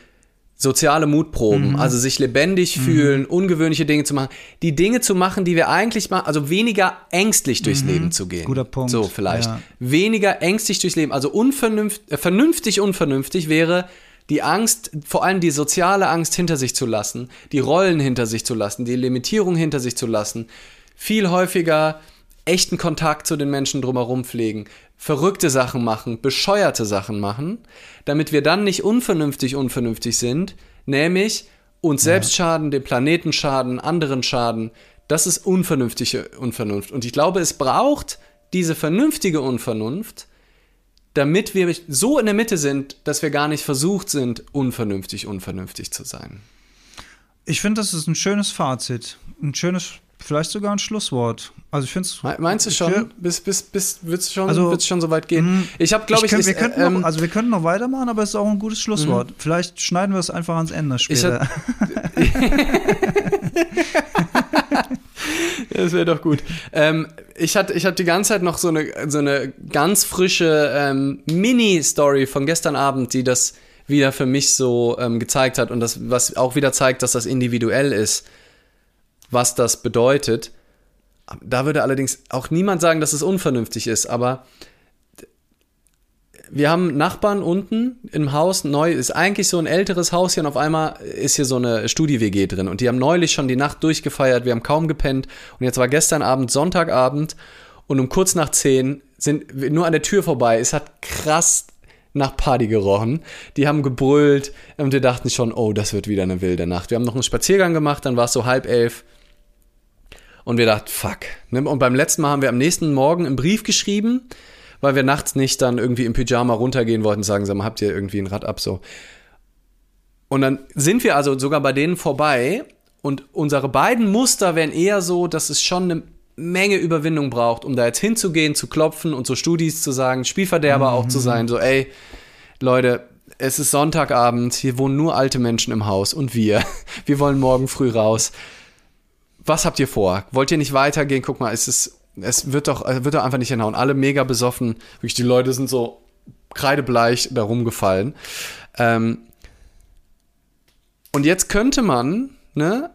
soziale Mutproben, mhm. also sich lebendig mhm. fühlen, ungewöhnliche Dinge zu machen, die Dinge zu machen, die wir eigentlich machen, also weniger ängstlich durchs mhm. Leben zu gehen. Guter Punkt. So vielleicht. Ja. Weniger ängstlich durchs Leben, also unvernünftig, äh, vernünftig, unvernünftig wäre die Angst, vor allem die soziale Angst hinter sich zu lassen, die Rollen hinter sich zu lassen, die Limitierung hinter sich zu lassen, viel häufiger echten Kontakt zu den Menschen drumherum pflegen, verrückte Sachen machen, bescheuerte Sachen machen, damit wir dann nicht unvernünftig unvernünftig sind, nämlich uns ja. selbst schaden, dem Planeten schaden, anderen schaden. Das ist unvernünftige Unvernunft. Und ich glaube, es braucht diese vernünftige Unvernunft, damit wir so in der Mitte sind, dass wir gar nicht versucht sind, unvernünftig unvernünftig zu sein. Ich finde, das ist ein schönes Fazit, ein schönes Vielleicht sogar ein Schlusswort. Also ich finde es. Meinst du schon? Bis, bis, bis wird es schon, also, schon so weit gehen? Mhm. Ich habe, glaube ich, ich, wir könnten ähm, noch, also wir könnten noch weitermachen, aber es ist auch ein gutes Schlusswort. Mhm. Vielleicht schneiden wir es einfach ans Ende später. das wäre doch gut. Ähm, ich hatte, ich hatte die ganze Zeit noch so eine, so eine ganz frische ähm, Mini-Story von gestern Abend, die das wieder für mich so ähm, gezeigt hat und das, was auch wieder zeigt, dass das individuell ist was das bedeutet. Da würde allerdings auch niemand sagen, dass es unvernünftig ist, aber wir haben Nachbarn unten im Haus, neu, ist eigentlich so ein älteres Haus hier und auf einmal ist hier so eine Studi-WG drin und die haben neulich schon die Nacht durchgefeiert, wir haben kaum gepennt und jetzt war gestern Abend Sonntagabend und um kurz nach zehn sind wir nur an der Tür vorbei. Es hat krass nach Party gerochen. Die haben gebrüllt und wir dachten schon, oh, das wird wieder eine wilde Nacht. Wir haben noch einen Spaziergang gemacht, dann war es so halb elf. Und wir dachten, fuck. Ne? Und beim letzten Mal haben wir am nächsten Morgen einen Brief geschrieben, weil wir nachts nicht dann irgendwie im Pyjama runtergehen wollten und sagen, sag mal, habt ihr irgendwie ein Rad ab so. Und dann sind wir also sogar bei denen vorbei und unsere beiden Muster wären eher so, dass es schon eine Menge Überwindung braucht, um da jetzt hinzugehen, zu klopfen und so Studis zu sagen, Spielverderber mhm. auch zu sein, so ey, Leute, es ist Sonntagabend, hier wohnen nur alte Menschen im Haus und wir, wir wollen morgen früh raus was habt ihr vor? Wollt ihr nicht weitergehen? Guck mal, es ist, es wird doch, wird doch einfach nicht hinhauen. Alle mega besoffen. Wirklich, die Leute sind so kreidebleich da rumgefallen. Ähm, und jetzt könnte man, ne,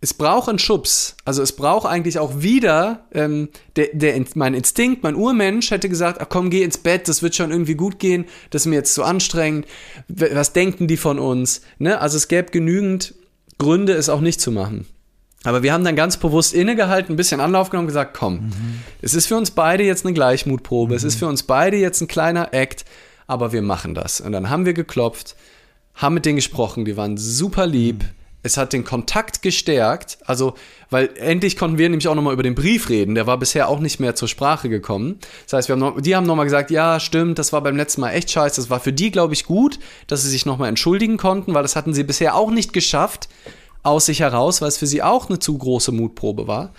es braucht einen Schubs. Also es braucht eigentlich auch wieder, ähm, der, der, mein Instinkt, mein Urmensch hätte gesagt, ach komm, geh ins Bett, das wird schon irgendwie gut gehen, das ist mir jetzt zu anstrengend. Was denken die von uns? Ne? Also es gäbe genügend Gründe, es auch nicht zu machen. Aber wir haben dann ganz bewusst innegehalten, ein bisschen Anlauf genommen und gesagt, komm, mhm. es ist für uns beide jetzt eine Gleichmutprobe, mhm. es ist für uns beide jetzt ein kleiner Act, aber wir machen das. Und dann haben wir geklopft, haben mit denen gesprochen, die waren super lieb, es hat den Kontakt gestärkt, also, weil endlich konnten wir nämlich auch nochmal über den Brief reden, der war bisher auch nicht mehr zur Sprache gekommen. Das heißt, wir haben noch, die haben nochmal gesagt, ja, stimmt, das war beim letzten Mal echt scheiße, das war für die, glaube ich, gut, dass sie sich nochmal entschuldigen konnten, weil das hatten sie bisher auch nicht geschafft, aus sich heraus, weil es für sie auch eine zu große Mutprobe war.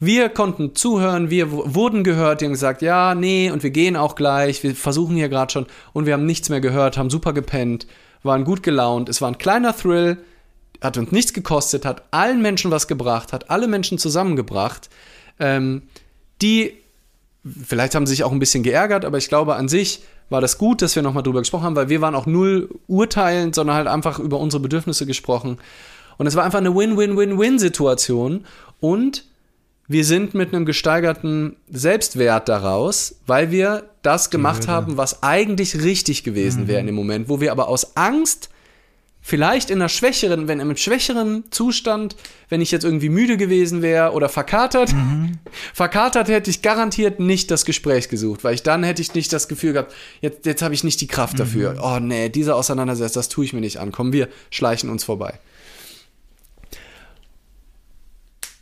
Wir konnten zuhören, wir wurden gehört, die haben gesagt, ja, nee, und wir gehen auch gleich, wir versuchen hier gerade schon, und wir haben nichts mehr gehört, haben super gepennt, waren gut gelaunt, es war ein kleiner Thrill, hat uns nichts gekostet, hat allen Menschen was gebracht, hat alle Menschen zusammengebracht, ähm, die, vielleicht haben sich auch ein bisschen geärgert, aber ich glaube an sich war das gut, dass wir nochmal drüber gesprochen haben, weil wir waren auch null urteilend, sondern halt einfach über unsere Bedürfnisse gesprochen. Und es war einfach eine Win-Win-Win-Win-Situation und wir sind mit einem gesteigerten Selbstwert daraus, weil wir das gemacht haben, was eigentlich richtig gewesen mhm. wäre in dem Moment, wo wir aber aus Angst vielleicht in einer schwächeren, wenn in einem schwächeren Zustand, wenn ich jetzt irgendwie müde gewesen wäre oder verkatert, mhm. verkatert hätte ich garantiert nicht das Gespräch gesucht, weil ich dann hätte ich nicht das Gefühl gehabt, jetzt, jetzt habe ich nicht die Kraft dafür. Mhm. Oh nee, diese Auseinandersetzung, das tue ich mir nicht an. Komm, wir schleichen uns vorbei.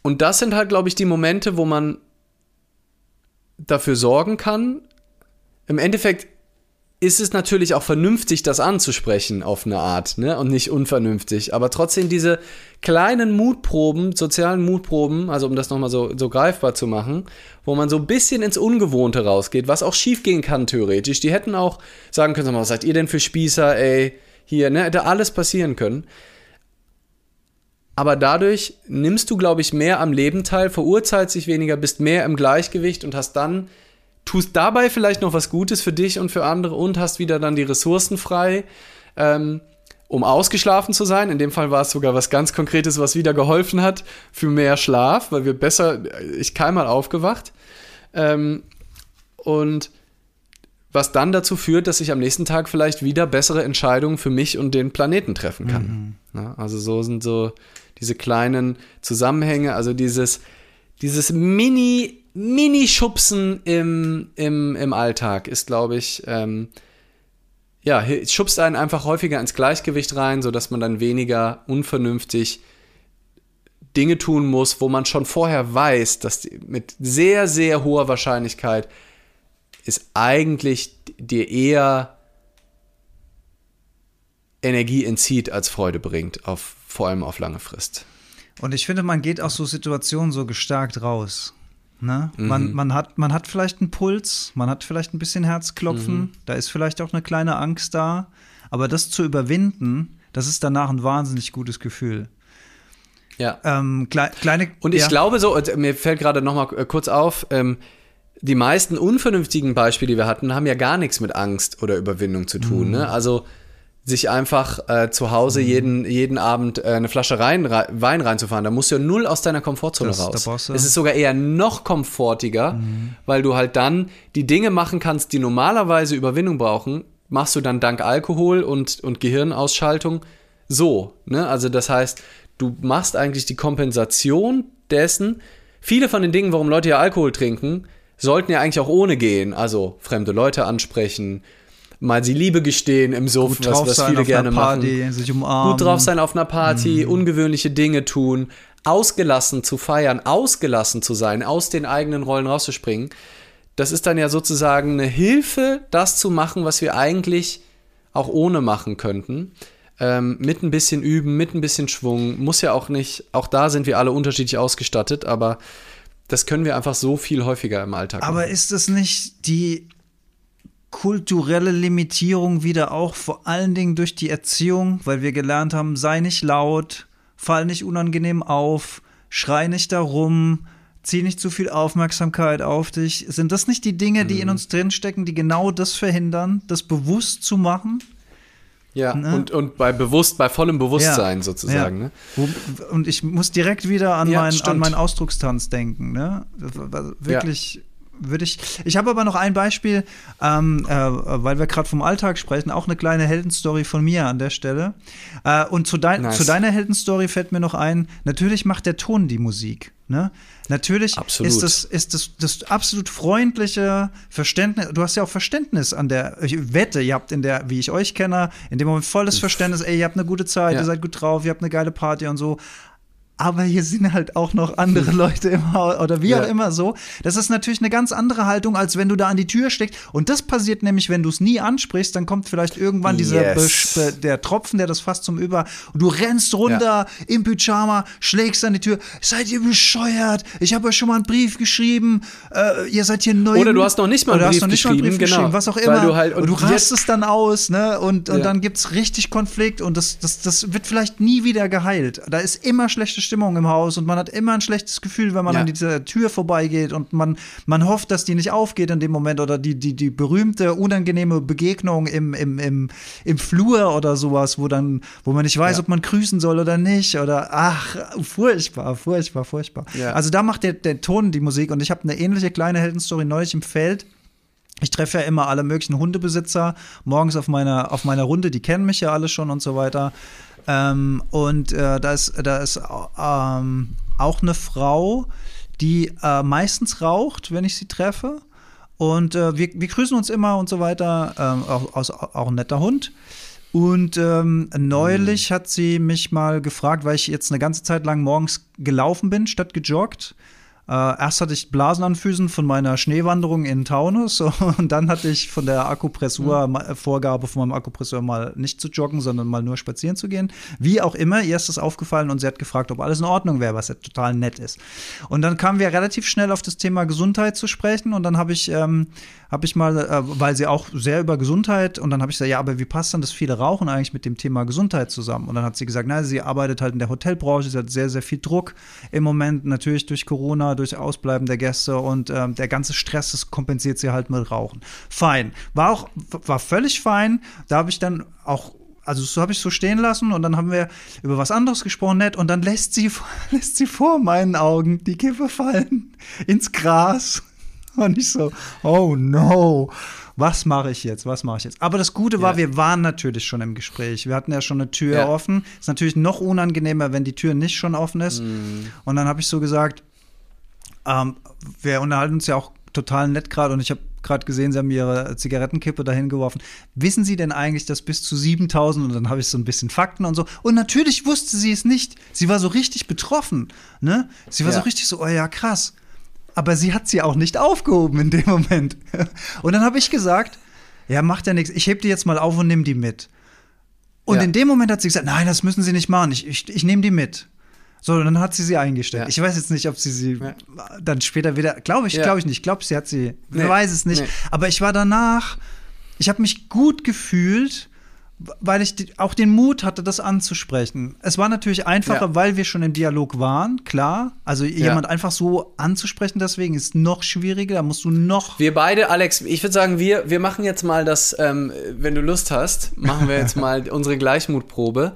Und das sind halt, glaube ich, die Momente, wo man dafür sorgen kann. Im Endeffekt ist es natürlich auch vernünftig, das anzusprechen auf eine Art, ne? Und nicht unvernünftig. Aber trotzdem diese kleinen Mutproben, sozialen Mutproben, also um das nochmal so, so greifbar zu machen, wo man so ein bisschen ins Ungewohnte rausgeht, was auch schief gehen kann, theoretisch. Die hätten auch sagen können, was seid ihr denn für Spießer, ey, hier, ne? Hätte alles passieren können. Aber dadurch nimmst du, glaube ich, mehr am Leben teil, verurteilst dich weniger, bist mehr im Gleichgewicht und hast dann tust dabei vielleicht noch was Gutes für dich und für andere und hast wieder dann die Ressourcen frei, ähm, um ausgeschlafen zu sein. In dem Fall war es sogar was ganz Konkretes, was wieder geholfen hat für mehr Schlaf, weil wir besser, ich keinmal aufgewacht. Ähm, und was dann dazu führt, dass ich am nächsten Tag vielleicht wieder bessere Entscheidungen für mich und den Planeten treffen kann. Mhm. Ja, also so sind so diese kleinen Zusammenhänge, also dieses, dieses Mini- Mini-Schubsen im, im, im Alltag ist, glaube ich, ähm, ja, schubst einen einfach häufiger ins Gleichgewicht rein, sodass man dann weniger unvernünftig Dinge tun muss, wo man schon vorher weiß, dass mit sehr, sehr hoher Wahrscheinlichkeit es eigentlich dir eher Energie entzieht als Freude bringt, auf, vor allem auf lange Frist. Und ich finde, man geht aus so Situationen so gestärkt raus. Ne? Mhm. Man, man, hat, man hat vielleicht einen Puls, man hat vielleicht ein bisschen Herzklopfen, mhm. da ist vielleicht auch eine kleine Angst da. Aber das zu überwinden, das ist danach ein wahnsinnig gutes Gefühl. Ja. Ähm, klei kleine, und ich ja. glaube so, mir fällt gerade noch mal äh, kurz auf, ähm, die meisten unvernünftigen Beispiele, die wir hatten, haben ja gar nichts mit Angst oder Überwindung zu tun. Mhm. Ne? Also sich einfach äh, zu Hause mhm. jeden, jeden Abend äh, eine Flasche rein, Wein reinzufahren. Da musst du ja null aus deiner Komfortzone das, raus. Es ist sogar eher noch komfortiger, mhm. weil du halt dann die Dinge machen kannst, die normalerweise Überwindung brauchen, machst du dann dank Alkohol und, und Gehirnausschaltung so. Ne? Also das heißt, du machst eigentlich die Kompensation dessen. Viele von den Dingen, warum Leute ja Alkohol trinken, sollten ja eigentlich auch ohne gehen. Also fremde Leute ansprechen, mal sie Liebe gestehen im Suff, was, was viele gerne Party, machen. Sich umarmen. Gut drauf sein auf einer Party, mhm. ungewöhnliche Dinge tun, ausgelassen zu feiern, ausgelassen zu sein, aus den eigenen Rollen rauszuspringen. Das ist dann ja sozusagen eine Hilfe, das zu machen, was wir eigentlich auch ohne machen könnten. Ähm, mit ein bisschen Üben, mit ein bisschen Schwung. Muss ja auch nicht, auch da sind wir alle unterschiedlich ausgestattet, aber das können wir einfach so viel häufiger im Alltag Aber machen. ist es nicht die kulturelle Limitierung wieder auch vor allen Dingen durch die Erziehung, weil wir gelernt haben, sei nicht laut, fall nicht unangenehm auf, schrei nicht darum, zieh nicht zu viel Aufmerksamkeit auf dich. Sind das nicht die Dinge, die mhm. in uns drinstecken, die genau das verhindern, das bewusst zu machen? Ja, ne? und, und bei bewusst, bei vollem Bewusstsein ja, sozusagen. Ja. Ne? Und ich muss direkt wieder an, ja, mein, an meinen Ausdruckstanz denken. Ne? Wirklich würde ich. Ich habe aber noch ein Beispiel, ähm, äh, weil wir gerade vom Alltag sprechen, auch eine kleine Heldenstory von mir an der Stelle. Äh, und zu, dein, nice. zu deiner Heldenstory fällt mir noch ein, natürlich macht der Ton die Musik. Ne? Natürlich absolut. ist das, ist das, das absolut freundliche Verständnis. Du hast ja auch Verständnis an der ich wette, ihr habt in der, wie ich euch kenne, in dem Moment volles Verständnis, ey, ihr habt eine gute Zeit, ja. ihr seid gut drauf, ihr habt eine geile Party und so aber hier sind halt auch noch andere Leute im Haus oder wie ja. auch immer so. Das ist natürlich eine ganz andere Haltung, als wenn du da an die Tür steckst. Und das passiert nämlich, wenn du es nie ansprichst, dann kommt vielleicht irgendwann dieser yes. der Tropfen, der das fast zum Über. Und du rennst runter ja. im Pyjama, schlägst an die Tür. Seid ihr bescheuert? Ich habe euch schon mal einen Brief geschrieben. Äh, ihr seid hier neu. Oder du hast noch nicht mal einen Brief, geschrieben, Brief genau. geschrieben, was auch immer. du halt, und, und du rastest dann aus, ne? Und, und ja. dann gibt's richtig Konflikt und das, das, das wird vielleicht nie wieder geheilt. Da ist immer schlechte Stimmung Stimmung im Haus und man hat immer ein schlechtes Gefühl, wenn man ja. an dieser Tür vorbeigeht und man, man hofft, dass die nicht aufgeht in dem Moment oder die, die, die berühmte, unangenehme Begegnung im, im, im, im Flur oder sowas, wo dann, wo man nicht weiß, ja. ob man grüßen soll oder nicht oder ach, furchtbar, furchtbar, furchtbar. Ja. Also da macht der, der Ton die Musik und ich habe eine ähnliche kleine Heldenstory neulich im Feld. Ich treffe ja immer alle möglichen Hundebesitzer morgens auf meiner, auf meiner Runde, die kennen mich ja alle schon und so weiter. Ähm, und äh, da ist, da ist ähm, auch eine Frau, die äh, meistens raucht, wenn ich sie treffe. Und äh, wir, wir grüßen uns immer und so weiter. Ähm, auch, auch, ein netter Hund. Und ähm, neulich mhm. hat sie mich mal gefragt, weil ich jetzt eine ganze Zeit lang morgens gelaufen bin, statt gejoggt. Äh, erst hatte ich Blasen an Füßen von meiner Schneewanderung in Taunus und dann hatte ich von der Akupressur mhm. Vorgabe von meinem Akupressor mal nicht zu joggen, sondern mal nur spazieren zu gehen. Wie auch immer, ihr ist das aufgefallen und sie hat gefragt, ob alles in Ordnung wäre, was ja total nett ist. Und dann kamen wir relativ schnell auf das Thema Gesundheit zu sprechen und dann habe ich ähm, habe ich mal, äh, weil sie auch sehr über Gesundheit und dann habe ich gesagt, ja, aber wie passt dann das viele Rauchen eigentlich mit dem Thema Gesundheit zusammen? Und dann hat sie gesagt, na, sie arbeitet halt in der Hotelbranche, sie hat sehr, sehr viel Druck im Moment, natürlich durch Corona, durch Ausbleiben der Gäste und ähm, der ganze Stress, das kompensiert sie halt mit Rauchen. Fein. War auch, war völlig fein. Da habe ich dann auch also so habe ich so stehen lassen und dann haben wir über was anderes gesprochen, nett, und dann lässt sie, lässt sie vor meinen Augen die Kippe fallen ins Gras. Und ich so, oh no, was mache ich jetzt? Was mache ich jetzt? Aber das Gute war, ja. wir waren natürlich schon im Gespräch. Wir hatten ja schon eine Tür ja. offen. Ist natürlich noch unangenehmer, wenn die Tür nicht schon offen ist. Mhm. Und dann habe ich so gesagt, ähm, wir unterhalten uns ja auch total nett gerade und ich habe gerade gesehen, Sie haben Ihre Zigarettenkippe dahin geworfen. Wissen Sie denn eigentlich, dass bis zu 7000 und dann habe ich so ein bisschen Fakten und so. Und natürlich wusste sie es nicht. Sie war so richtig betroffen. Ne? Sie war ja. so richtig so, oh ja, krass aber sie hat sie auch nicht aufgehoben in dem Moment. Und dann habe ich gesagt, ja, macht ja nichts, ich heb die jetzt mal auf und nimm die mit. Und ja. in dem Moment hat sie gesagt, nein, das müssen Sie nicht machen, ich, ich, ich nehme die mit. So, dann hat sie sie eingestellt. Ja. Ich weiß jetzt nicht, ob sie sie ja. dann später wieder, glaube ich, glaube ich nicht. Ich glaube, sie hat sie, nee. ich weiß es nicht. Nee. Aber ich war danach, ich habe mich gut gefühlt weil ich die, auch den Mut hatte, das anzusprechen. Es war natürlich einfacher, ja. weil wir schon im Dialog waren, klar. Also ja. jemand einfach so anzusprechen, deswegen ist noch schwieriger. Da musst du noch. Wir beide, Alex, ich würde sagen, wir, wir machen jetzt mal das, ähm, wenn du Lust hast, machen wir jetzt mal unsere Gleichmutprobe.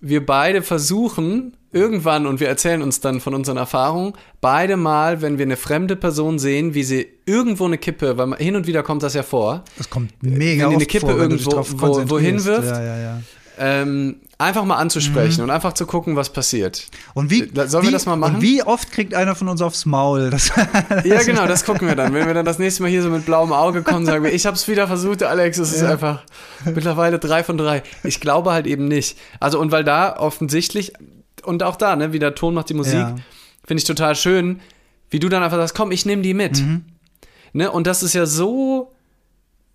Wir beide versuchen, irgendwann, und wir erzählen uns dann von unseren Erfahrungen, beide mal, wenn wir eine fremde Person sehen, wie sie irgendwo eine Kippe, weil hin und wieder kommt das ja vor. Das kommt mega Wenn die eine Kippe vor, irgendwo wo, wohin wirft. Ja, ja, ja. Ähm, einfach mal anzusprechen mhm. und einfach zu gucken, was passiert. Und wie sollen wie, wir das mal machen? wie oft kriegt einer von uns aufs Maul? Das, das ja, genau, das gucken wir dann. Wenn wir dann das nächste Mal hier so mit blauem Auge kommen, sagen wir, ich habe es wieder versucht, Alex, es ja. ist einfach mittlerweile drei von drei. Ich glaube halt eben nicht. Also und weil da offensichtlich und auch da, ne, wie der Ton macht die Musik, ja. finde ich total schön, wie du dann einfach sagst, komm, ich nehme die mit. Mhm. Ne, und das ist ja so,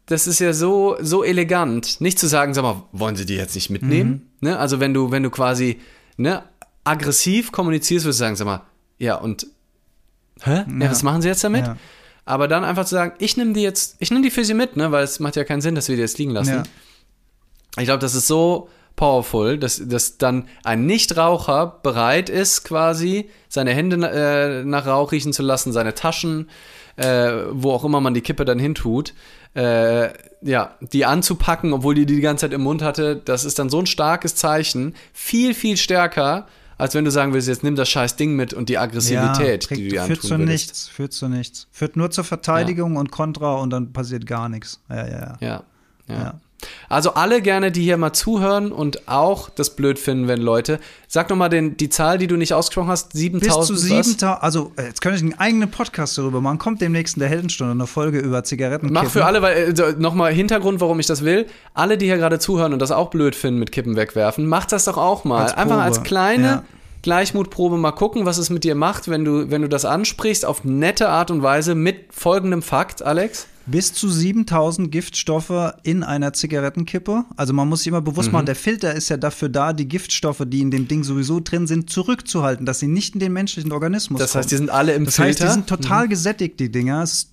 das ist ja so, so elegant, nicht zu sagen, sag mal, wollen sie die jetzt nicht mitnehmen? Mhm. Ne, also wenn du, wenn du quasi, ne, aggressiv kommunizierst, würdest du sagen, sag mal, ja, und, hä? Ja, was machen sie jetzt damit? Ja. Aber dann einfach zu sagen, ich nehme die jetzt, ich nehme die für sie mit, ne, weil es macht ja keinen Sinn, dass wir die jetzt liegen lassen. Ich glaube, das ist so, powerful, dass, dass dann ein Nichtraucher bereit ist, quasi seine Hände äh, nach Rauch riechen zu lassen, seine Taschen, äh, wo auch immer man die Kippe dann hintut, äh, ja, die anzupacken, obwohl die die die ganze Zeit im Mund hatte, das ist dann so ein starkes Zeichen, viel, viel stärker als wenn du sagen willst, jetzt nimm das scheiß Ding mit und die Aggressivität, ja, die du dir führt antun zu würdest. nichts, führt zu nichts. Führt nur zur Verteidigung und Kontra und dann passiert gar nichts. Ja, ja, ja. Ja, ja. Also alle gerne, die hier mal zuhören und auch das blöd finden, wenn Leute. Sag noch mal den, die Zahl, die du nicht ausgesprochen hast. 7000. Bis zu was? 7000, also äh, jetzt könnte ich einen eigenen Podcast darüber machen. Kommt demnächst in der Heldenstunde eine Folge über Zigaretten. Mach für alle, weil äh, nochmal Hintergrund, warum ich das will. Alle, die hier gerade zuhören und das auch blöd finden mit Kippen wegwerfen, macht das doch auch mal. Als Einfach als kleine Ja. Gleichmutprobe mal gucken, was es mit dir macht, wenn du, wenn du das ansprichst auf nette Art und Weise mit folgendem Fakt, Alex. Bis zu 7000 Giftstoffe in einer Zigarettenkippe. Also man muss sich immer bewusst Mhm. machen, der Filter ist ja dafür da, die Giftstoffe, die in dem Ding sowieso drin sind, zurückzuhalten, dass sie nicht in den menschlichen Organismus Das heißt, die kommen. sind alle im Das Filter. Mhm. heißt, die sind total gesättigt, die Dinger. Es ist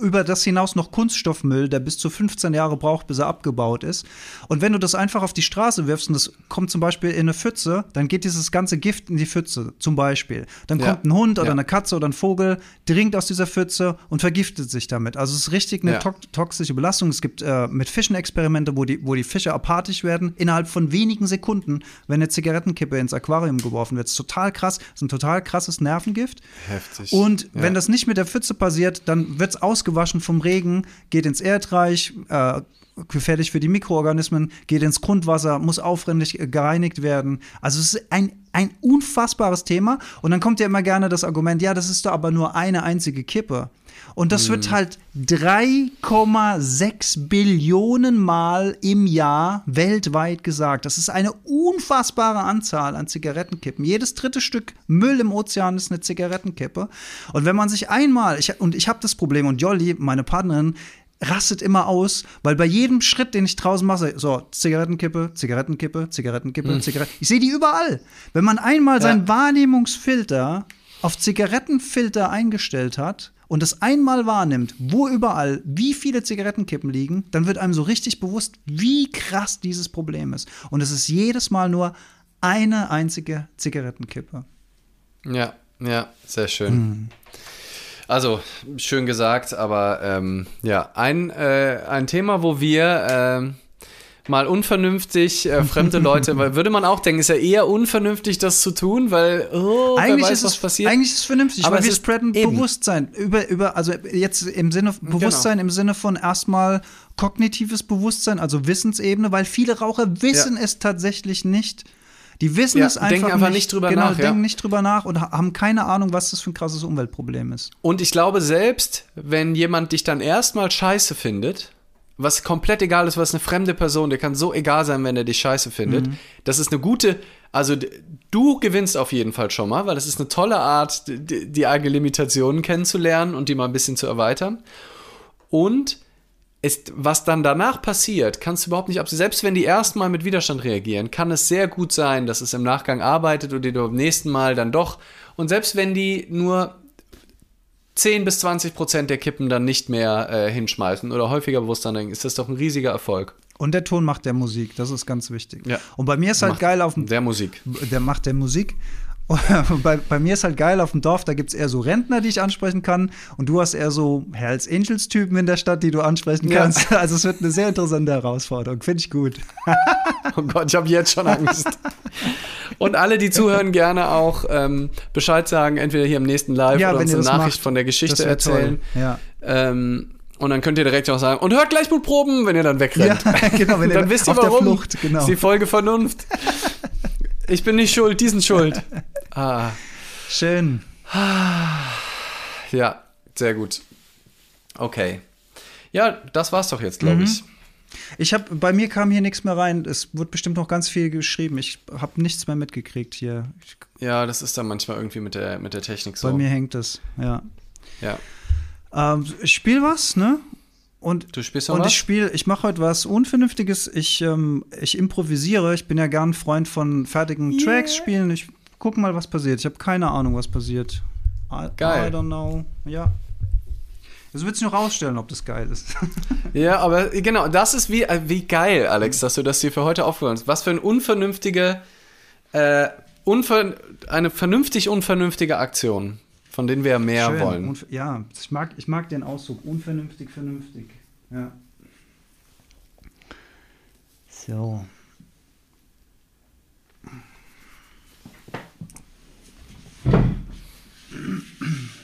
über das hinaus noch Kunststoffmüll, der bis zu 15 Jahre braucht, bis er abgebaut ist. Und wenn du das einfach auf die Straße wirfst und das kommt zum Beispiel in eine Pfütze, dann geht dieses ganze Gift in die Pfütze, zum Beispiel. Dann Ja. kommt ein Hund oder Ja. eine Katze oder ein Vogel, dringt aus dieser Pfütze und vergiftet sich damit. Also es ist richtig eine Ja. to toxische Belastung. Es gibt äh, mit Fischen Experimente, wo die, wo die Fische apathisch werden, innerhalb von wenigen Sekunden, wenn eine Zigarettenkippe ins Aquarium geworfen wird. Das ist total krass. Das ist ein total krasses Nervengift. Heftig. Und wenn das nicht mit der Pfütze passiert, dann wird es ausgewaschen vom Regen, geht ins Erdreich, äh, gefährlich für die Mikroorganismen, geht ins Grundwasser, muss aufwendig gereinigt werden. Also es ist ein, ein unfassbares Thema. Und dann kommt ja immer gerne das Argument, ja, das ist doch aber nur eine einzige Kippe. Und das Hm. wird halt 3,6 Billionen Mal im Jahr weltweit gesagt. Das ist eine unfassbare Anzahl an Zigarettenkippen. Jedes dritte Stück Müll im Ozean ist eine Zigarettenkippe. Und wenn man sich einmal, ich, und ich habe das Problem, und Jolly, meine Partnerin, rastet immer aus, weil bei jedem Schritt, den ich draußen mache, so Zigarettenkippe, Zigarettenkippe, Zigarettenkippe, Zigaretten. Ich sehe die überall. Wenn man einmal seinen Wahrnehmungsfilter auf Zigarettenfilter eingestellt hat und es einmal wahrnimmt, wo überall wie viele Zigarettenkippen liegen, dann wird einem so richtig bewusst, wie krass dieses Problem ist. Und es ist jedes Mal nur eine einzige Zigarettenkippe. Ja, ja, sehr schön. Hm. Also, schön gesagt, aber ähm, ja, ein, äh, ein Thema, wo wir ähm, mal unvernünftig äh, fremde Leute, weil würde man auch denken, ist ja eher unvernünftig, das zu tun, weil, oh, eigentlich weiß, ist es, passiert. Eigentlich ist es vernünftig, Aber wir spreaden eben. Bewusstsein über, über, also jetzt im Sinne Bewusstsein im Sinne von erstmal kognitives Bewusstsein, also Wissensebene, weil viele Raucher wissen es tatsächlich nicht. Die wissen Ja, es einfach denken einfach nicht, nicht drüber genau, nach, ja. denken nicht drüber nach und ha- haben keine Ahnung, was das für ein krasses Umweltproblem ist. Und ich glaube, selbst wenn jemand dich dann erstmal scheiße findet, was komplett egal ist, was eine fremde Person, der kann so egal sein, wenn er dich scheiße findet, das ist eine gute, also du gewinnst auf jeden Fall schon mal, weil das ist eine tolle Art, d- die eigene Limitationen kennenzulernen und die mal ein bisschen zu erweitern. Und ist, was dann danach passiert, kannst du überhaupt nicht absehen. Selbst wenn die erstmal mit Widerstand reagieren, kann es sehr gut sein, dass es im Nachgang arbeitet und die du beim nächsten Mal dann doch. Und selbst wenn die nur 10 bis 20 Prozent der Kippen dann nicht mehr äh, hinschmeißen oder häufiger bewusst dran denken, ist das doch ein riesiger Erfolg. Und der Ton macht der Musik, das ist ganz wichtig. Ja. Und bei mir ist halt Macht geil auf dem Der Musik. der macht der Musik. Bei, bei mir ist halt geil auf dem Dorf, da gibt es eher so Rentner, die ich ansprechen kann. Und du hast eher so Hells Angels-Typen in der Stadt, die du ansprechen Ja. kannst. Also es wird eine sehr interessante Herausforderung. Finde ich gut. Oh Gott, ich habe jetzt schon Angst. Und alle, die zuhören, gerne auch ähm, Bescheid sagen, entweder hier im nächsten Live Ja, oder wenn uns eine Nachricht macht, von der Geschichte erzählen. Toll. Ja. Ähm, und dann könnt ihr direkt auch sagen, und hört gleich gut Proben, wenn ihr dann wegrennt. Ja, genau, wenn ihr dann wisst ihr auf der warum. Flucht, genau. Ist die Folge Vernunft. Ich bin nicht schuld, die sind schuld. Ah, Schön. ja, sehr gut. Okay. Ja, das war's doch jetzt, glaube Mhm. ich. Ich habe bei mir kam hier nichts mehr rein. Es wird bestimmt noch ganz viel geschrieben. Ich habe nichts mehr mitgekriegt hier. Ich, Ja, das ist dann manchmal irgendwie mit der, mit der Technik so. Bei mir hängt es. Ja. Ja. Ähm, ich spiele was, ne? Und Du spielst noch Und was? ich spiele, ich mache heute was Unvernünftiges. Ich, ähm, ich improvisiere. Ich bin ja gern Freund von fertigen Yeah. Tracks spielen. Ich guck mal, was passiert. Ich habe keine Ahnung, was passiert. I, Geil. I don't know. Ja. Das wird sich noch rausstellen, ob das geil ist. Ja, aber genau, das ist wie, äh, wie geil, Alex, dass du das dir für heute aufgehört hast. Was für eine unvernünftige, äh, unver eine vernünftig unvernünftige Aktion, von denen wir ja mehr Schön. wollen. Unver- ja, ich mag, ich mag den Ausdruck. Unvernünftig, vernünftig. Ja. So. Mm-hmm.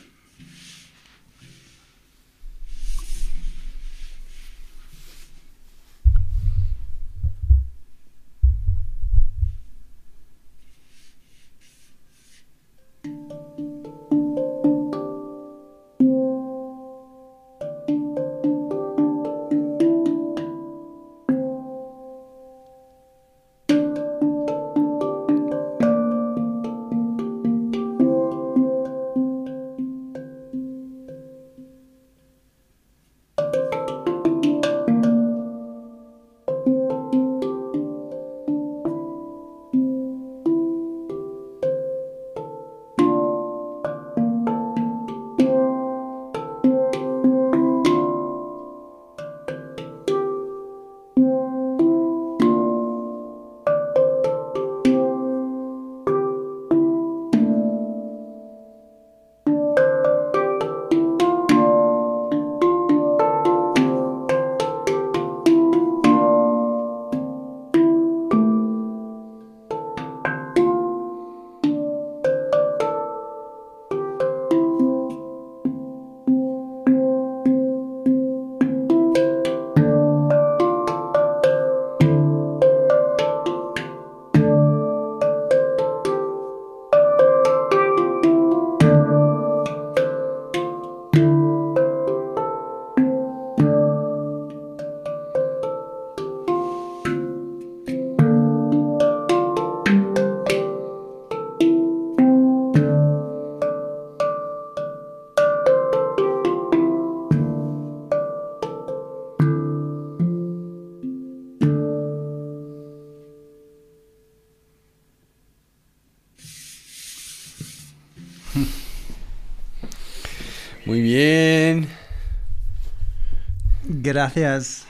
Gracias.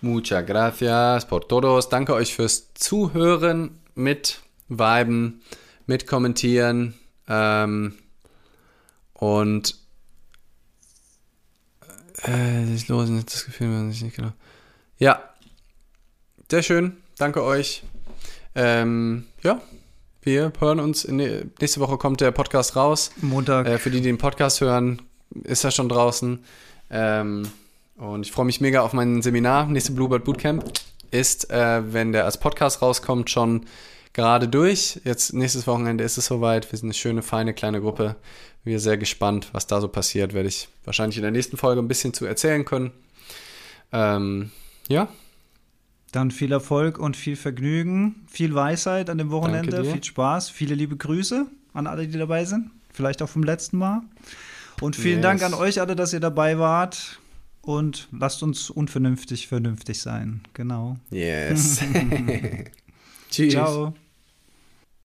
Muchas gracias por todos. Danke euch fürs Zuhören, mit Viben, mit Kommentieren. Ähm, und äh, ich los nicht das Gefühl, wenn ich nicht genau. Ja, sehr schön. Danke euch. Ähm, ja, wir hören uns. In, nächste Woche kommt der Podcast raus. Montag. Äh, für die, die den Podcast hören, ist er schon draußen. Ähm, und ich freue mich mega auf mein Seminar. Nächste Bluebird Bootcamp ist, äh, wenn der als Podcast rauskommt, schon gerade durch. Jetzt nächstes Wochenende ist es soweit. Wir sind eine schöne, feine kleine Gruppe. Wir sind sehr gespannt, was da so passiert. Werde ich wahrscheinlich in der nächsten Folge ein bisschen zu erzählen können. Ähm, ja. Dann viel Erfolg und viel Vergnügen, viel Weisheit an dem Wochenende, viel Spaß, viele liebe Grüße an alle, die dabei sind. Vielleicht auch vom letzten Mal. Und vielen yes. Dank an euch alle, dass ihr dabei wart. Und lasst uns unvernünftig vernünftig sein. Genau. Yes. Tschüss. Ciao.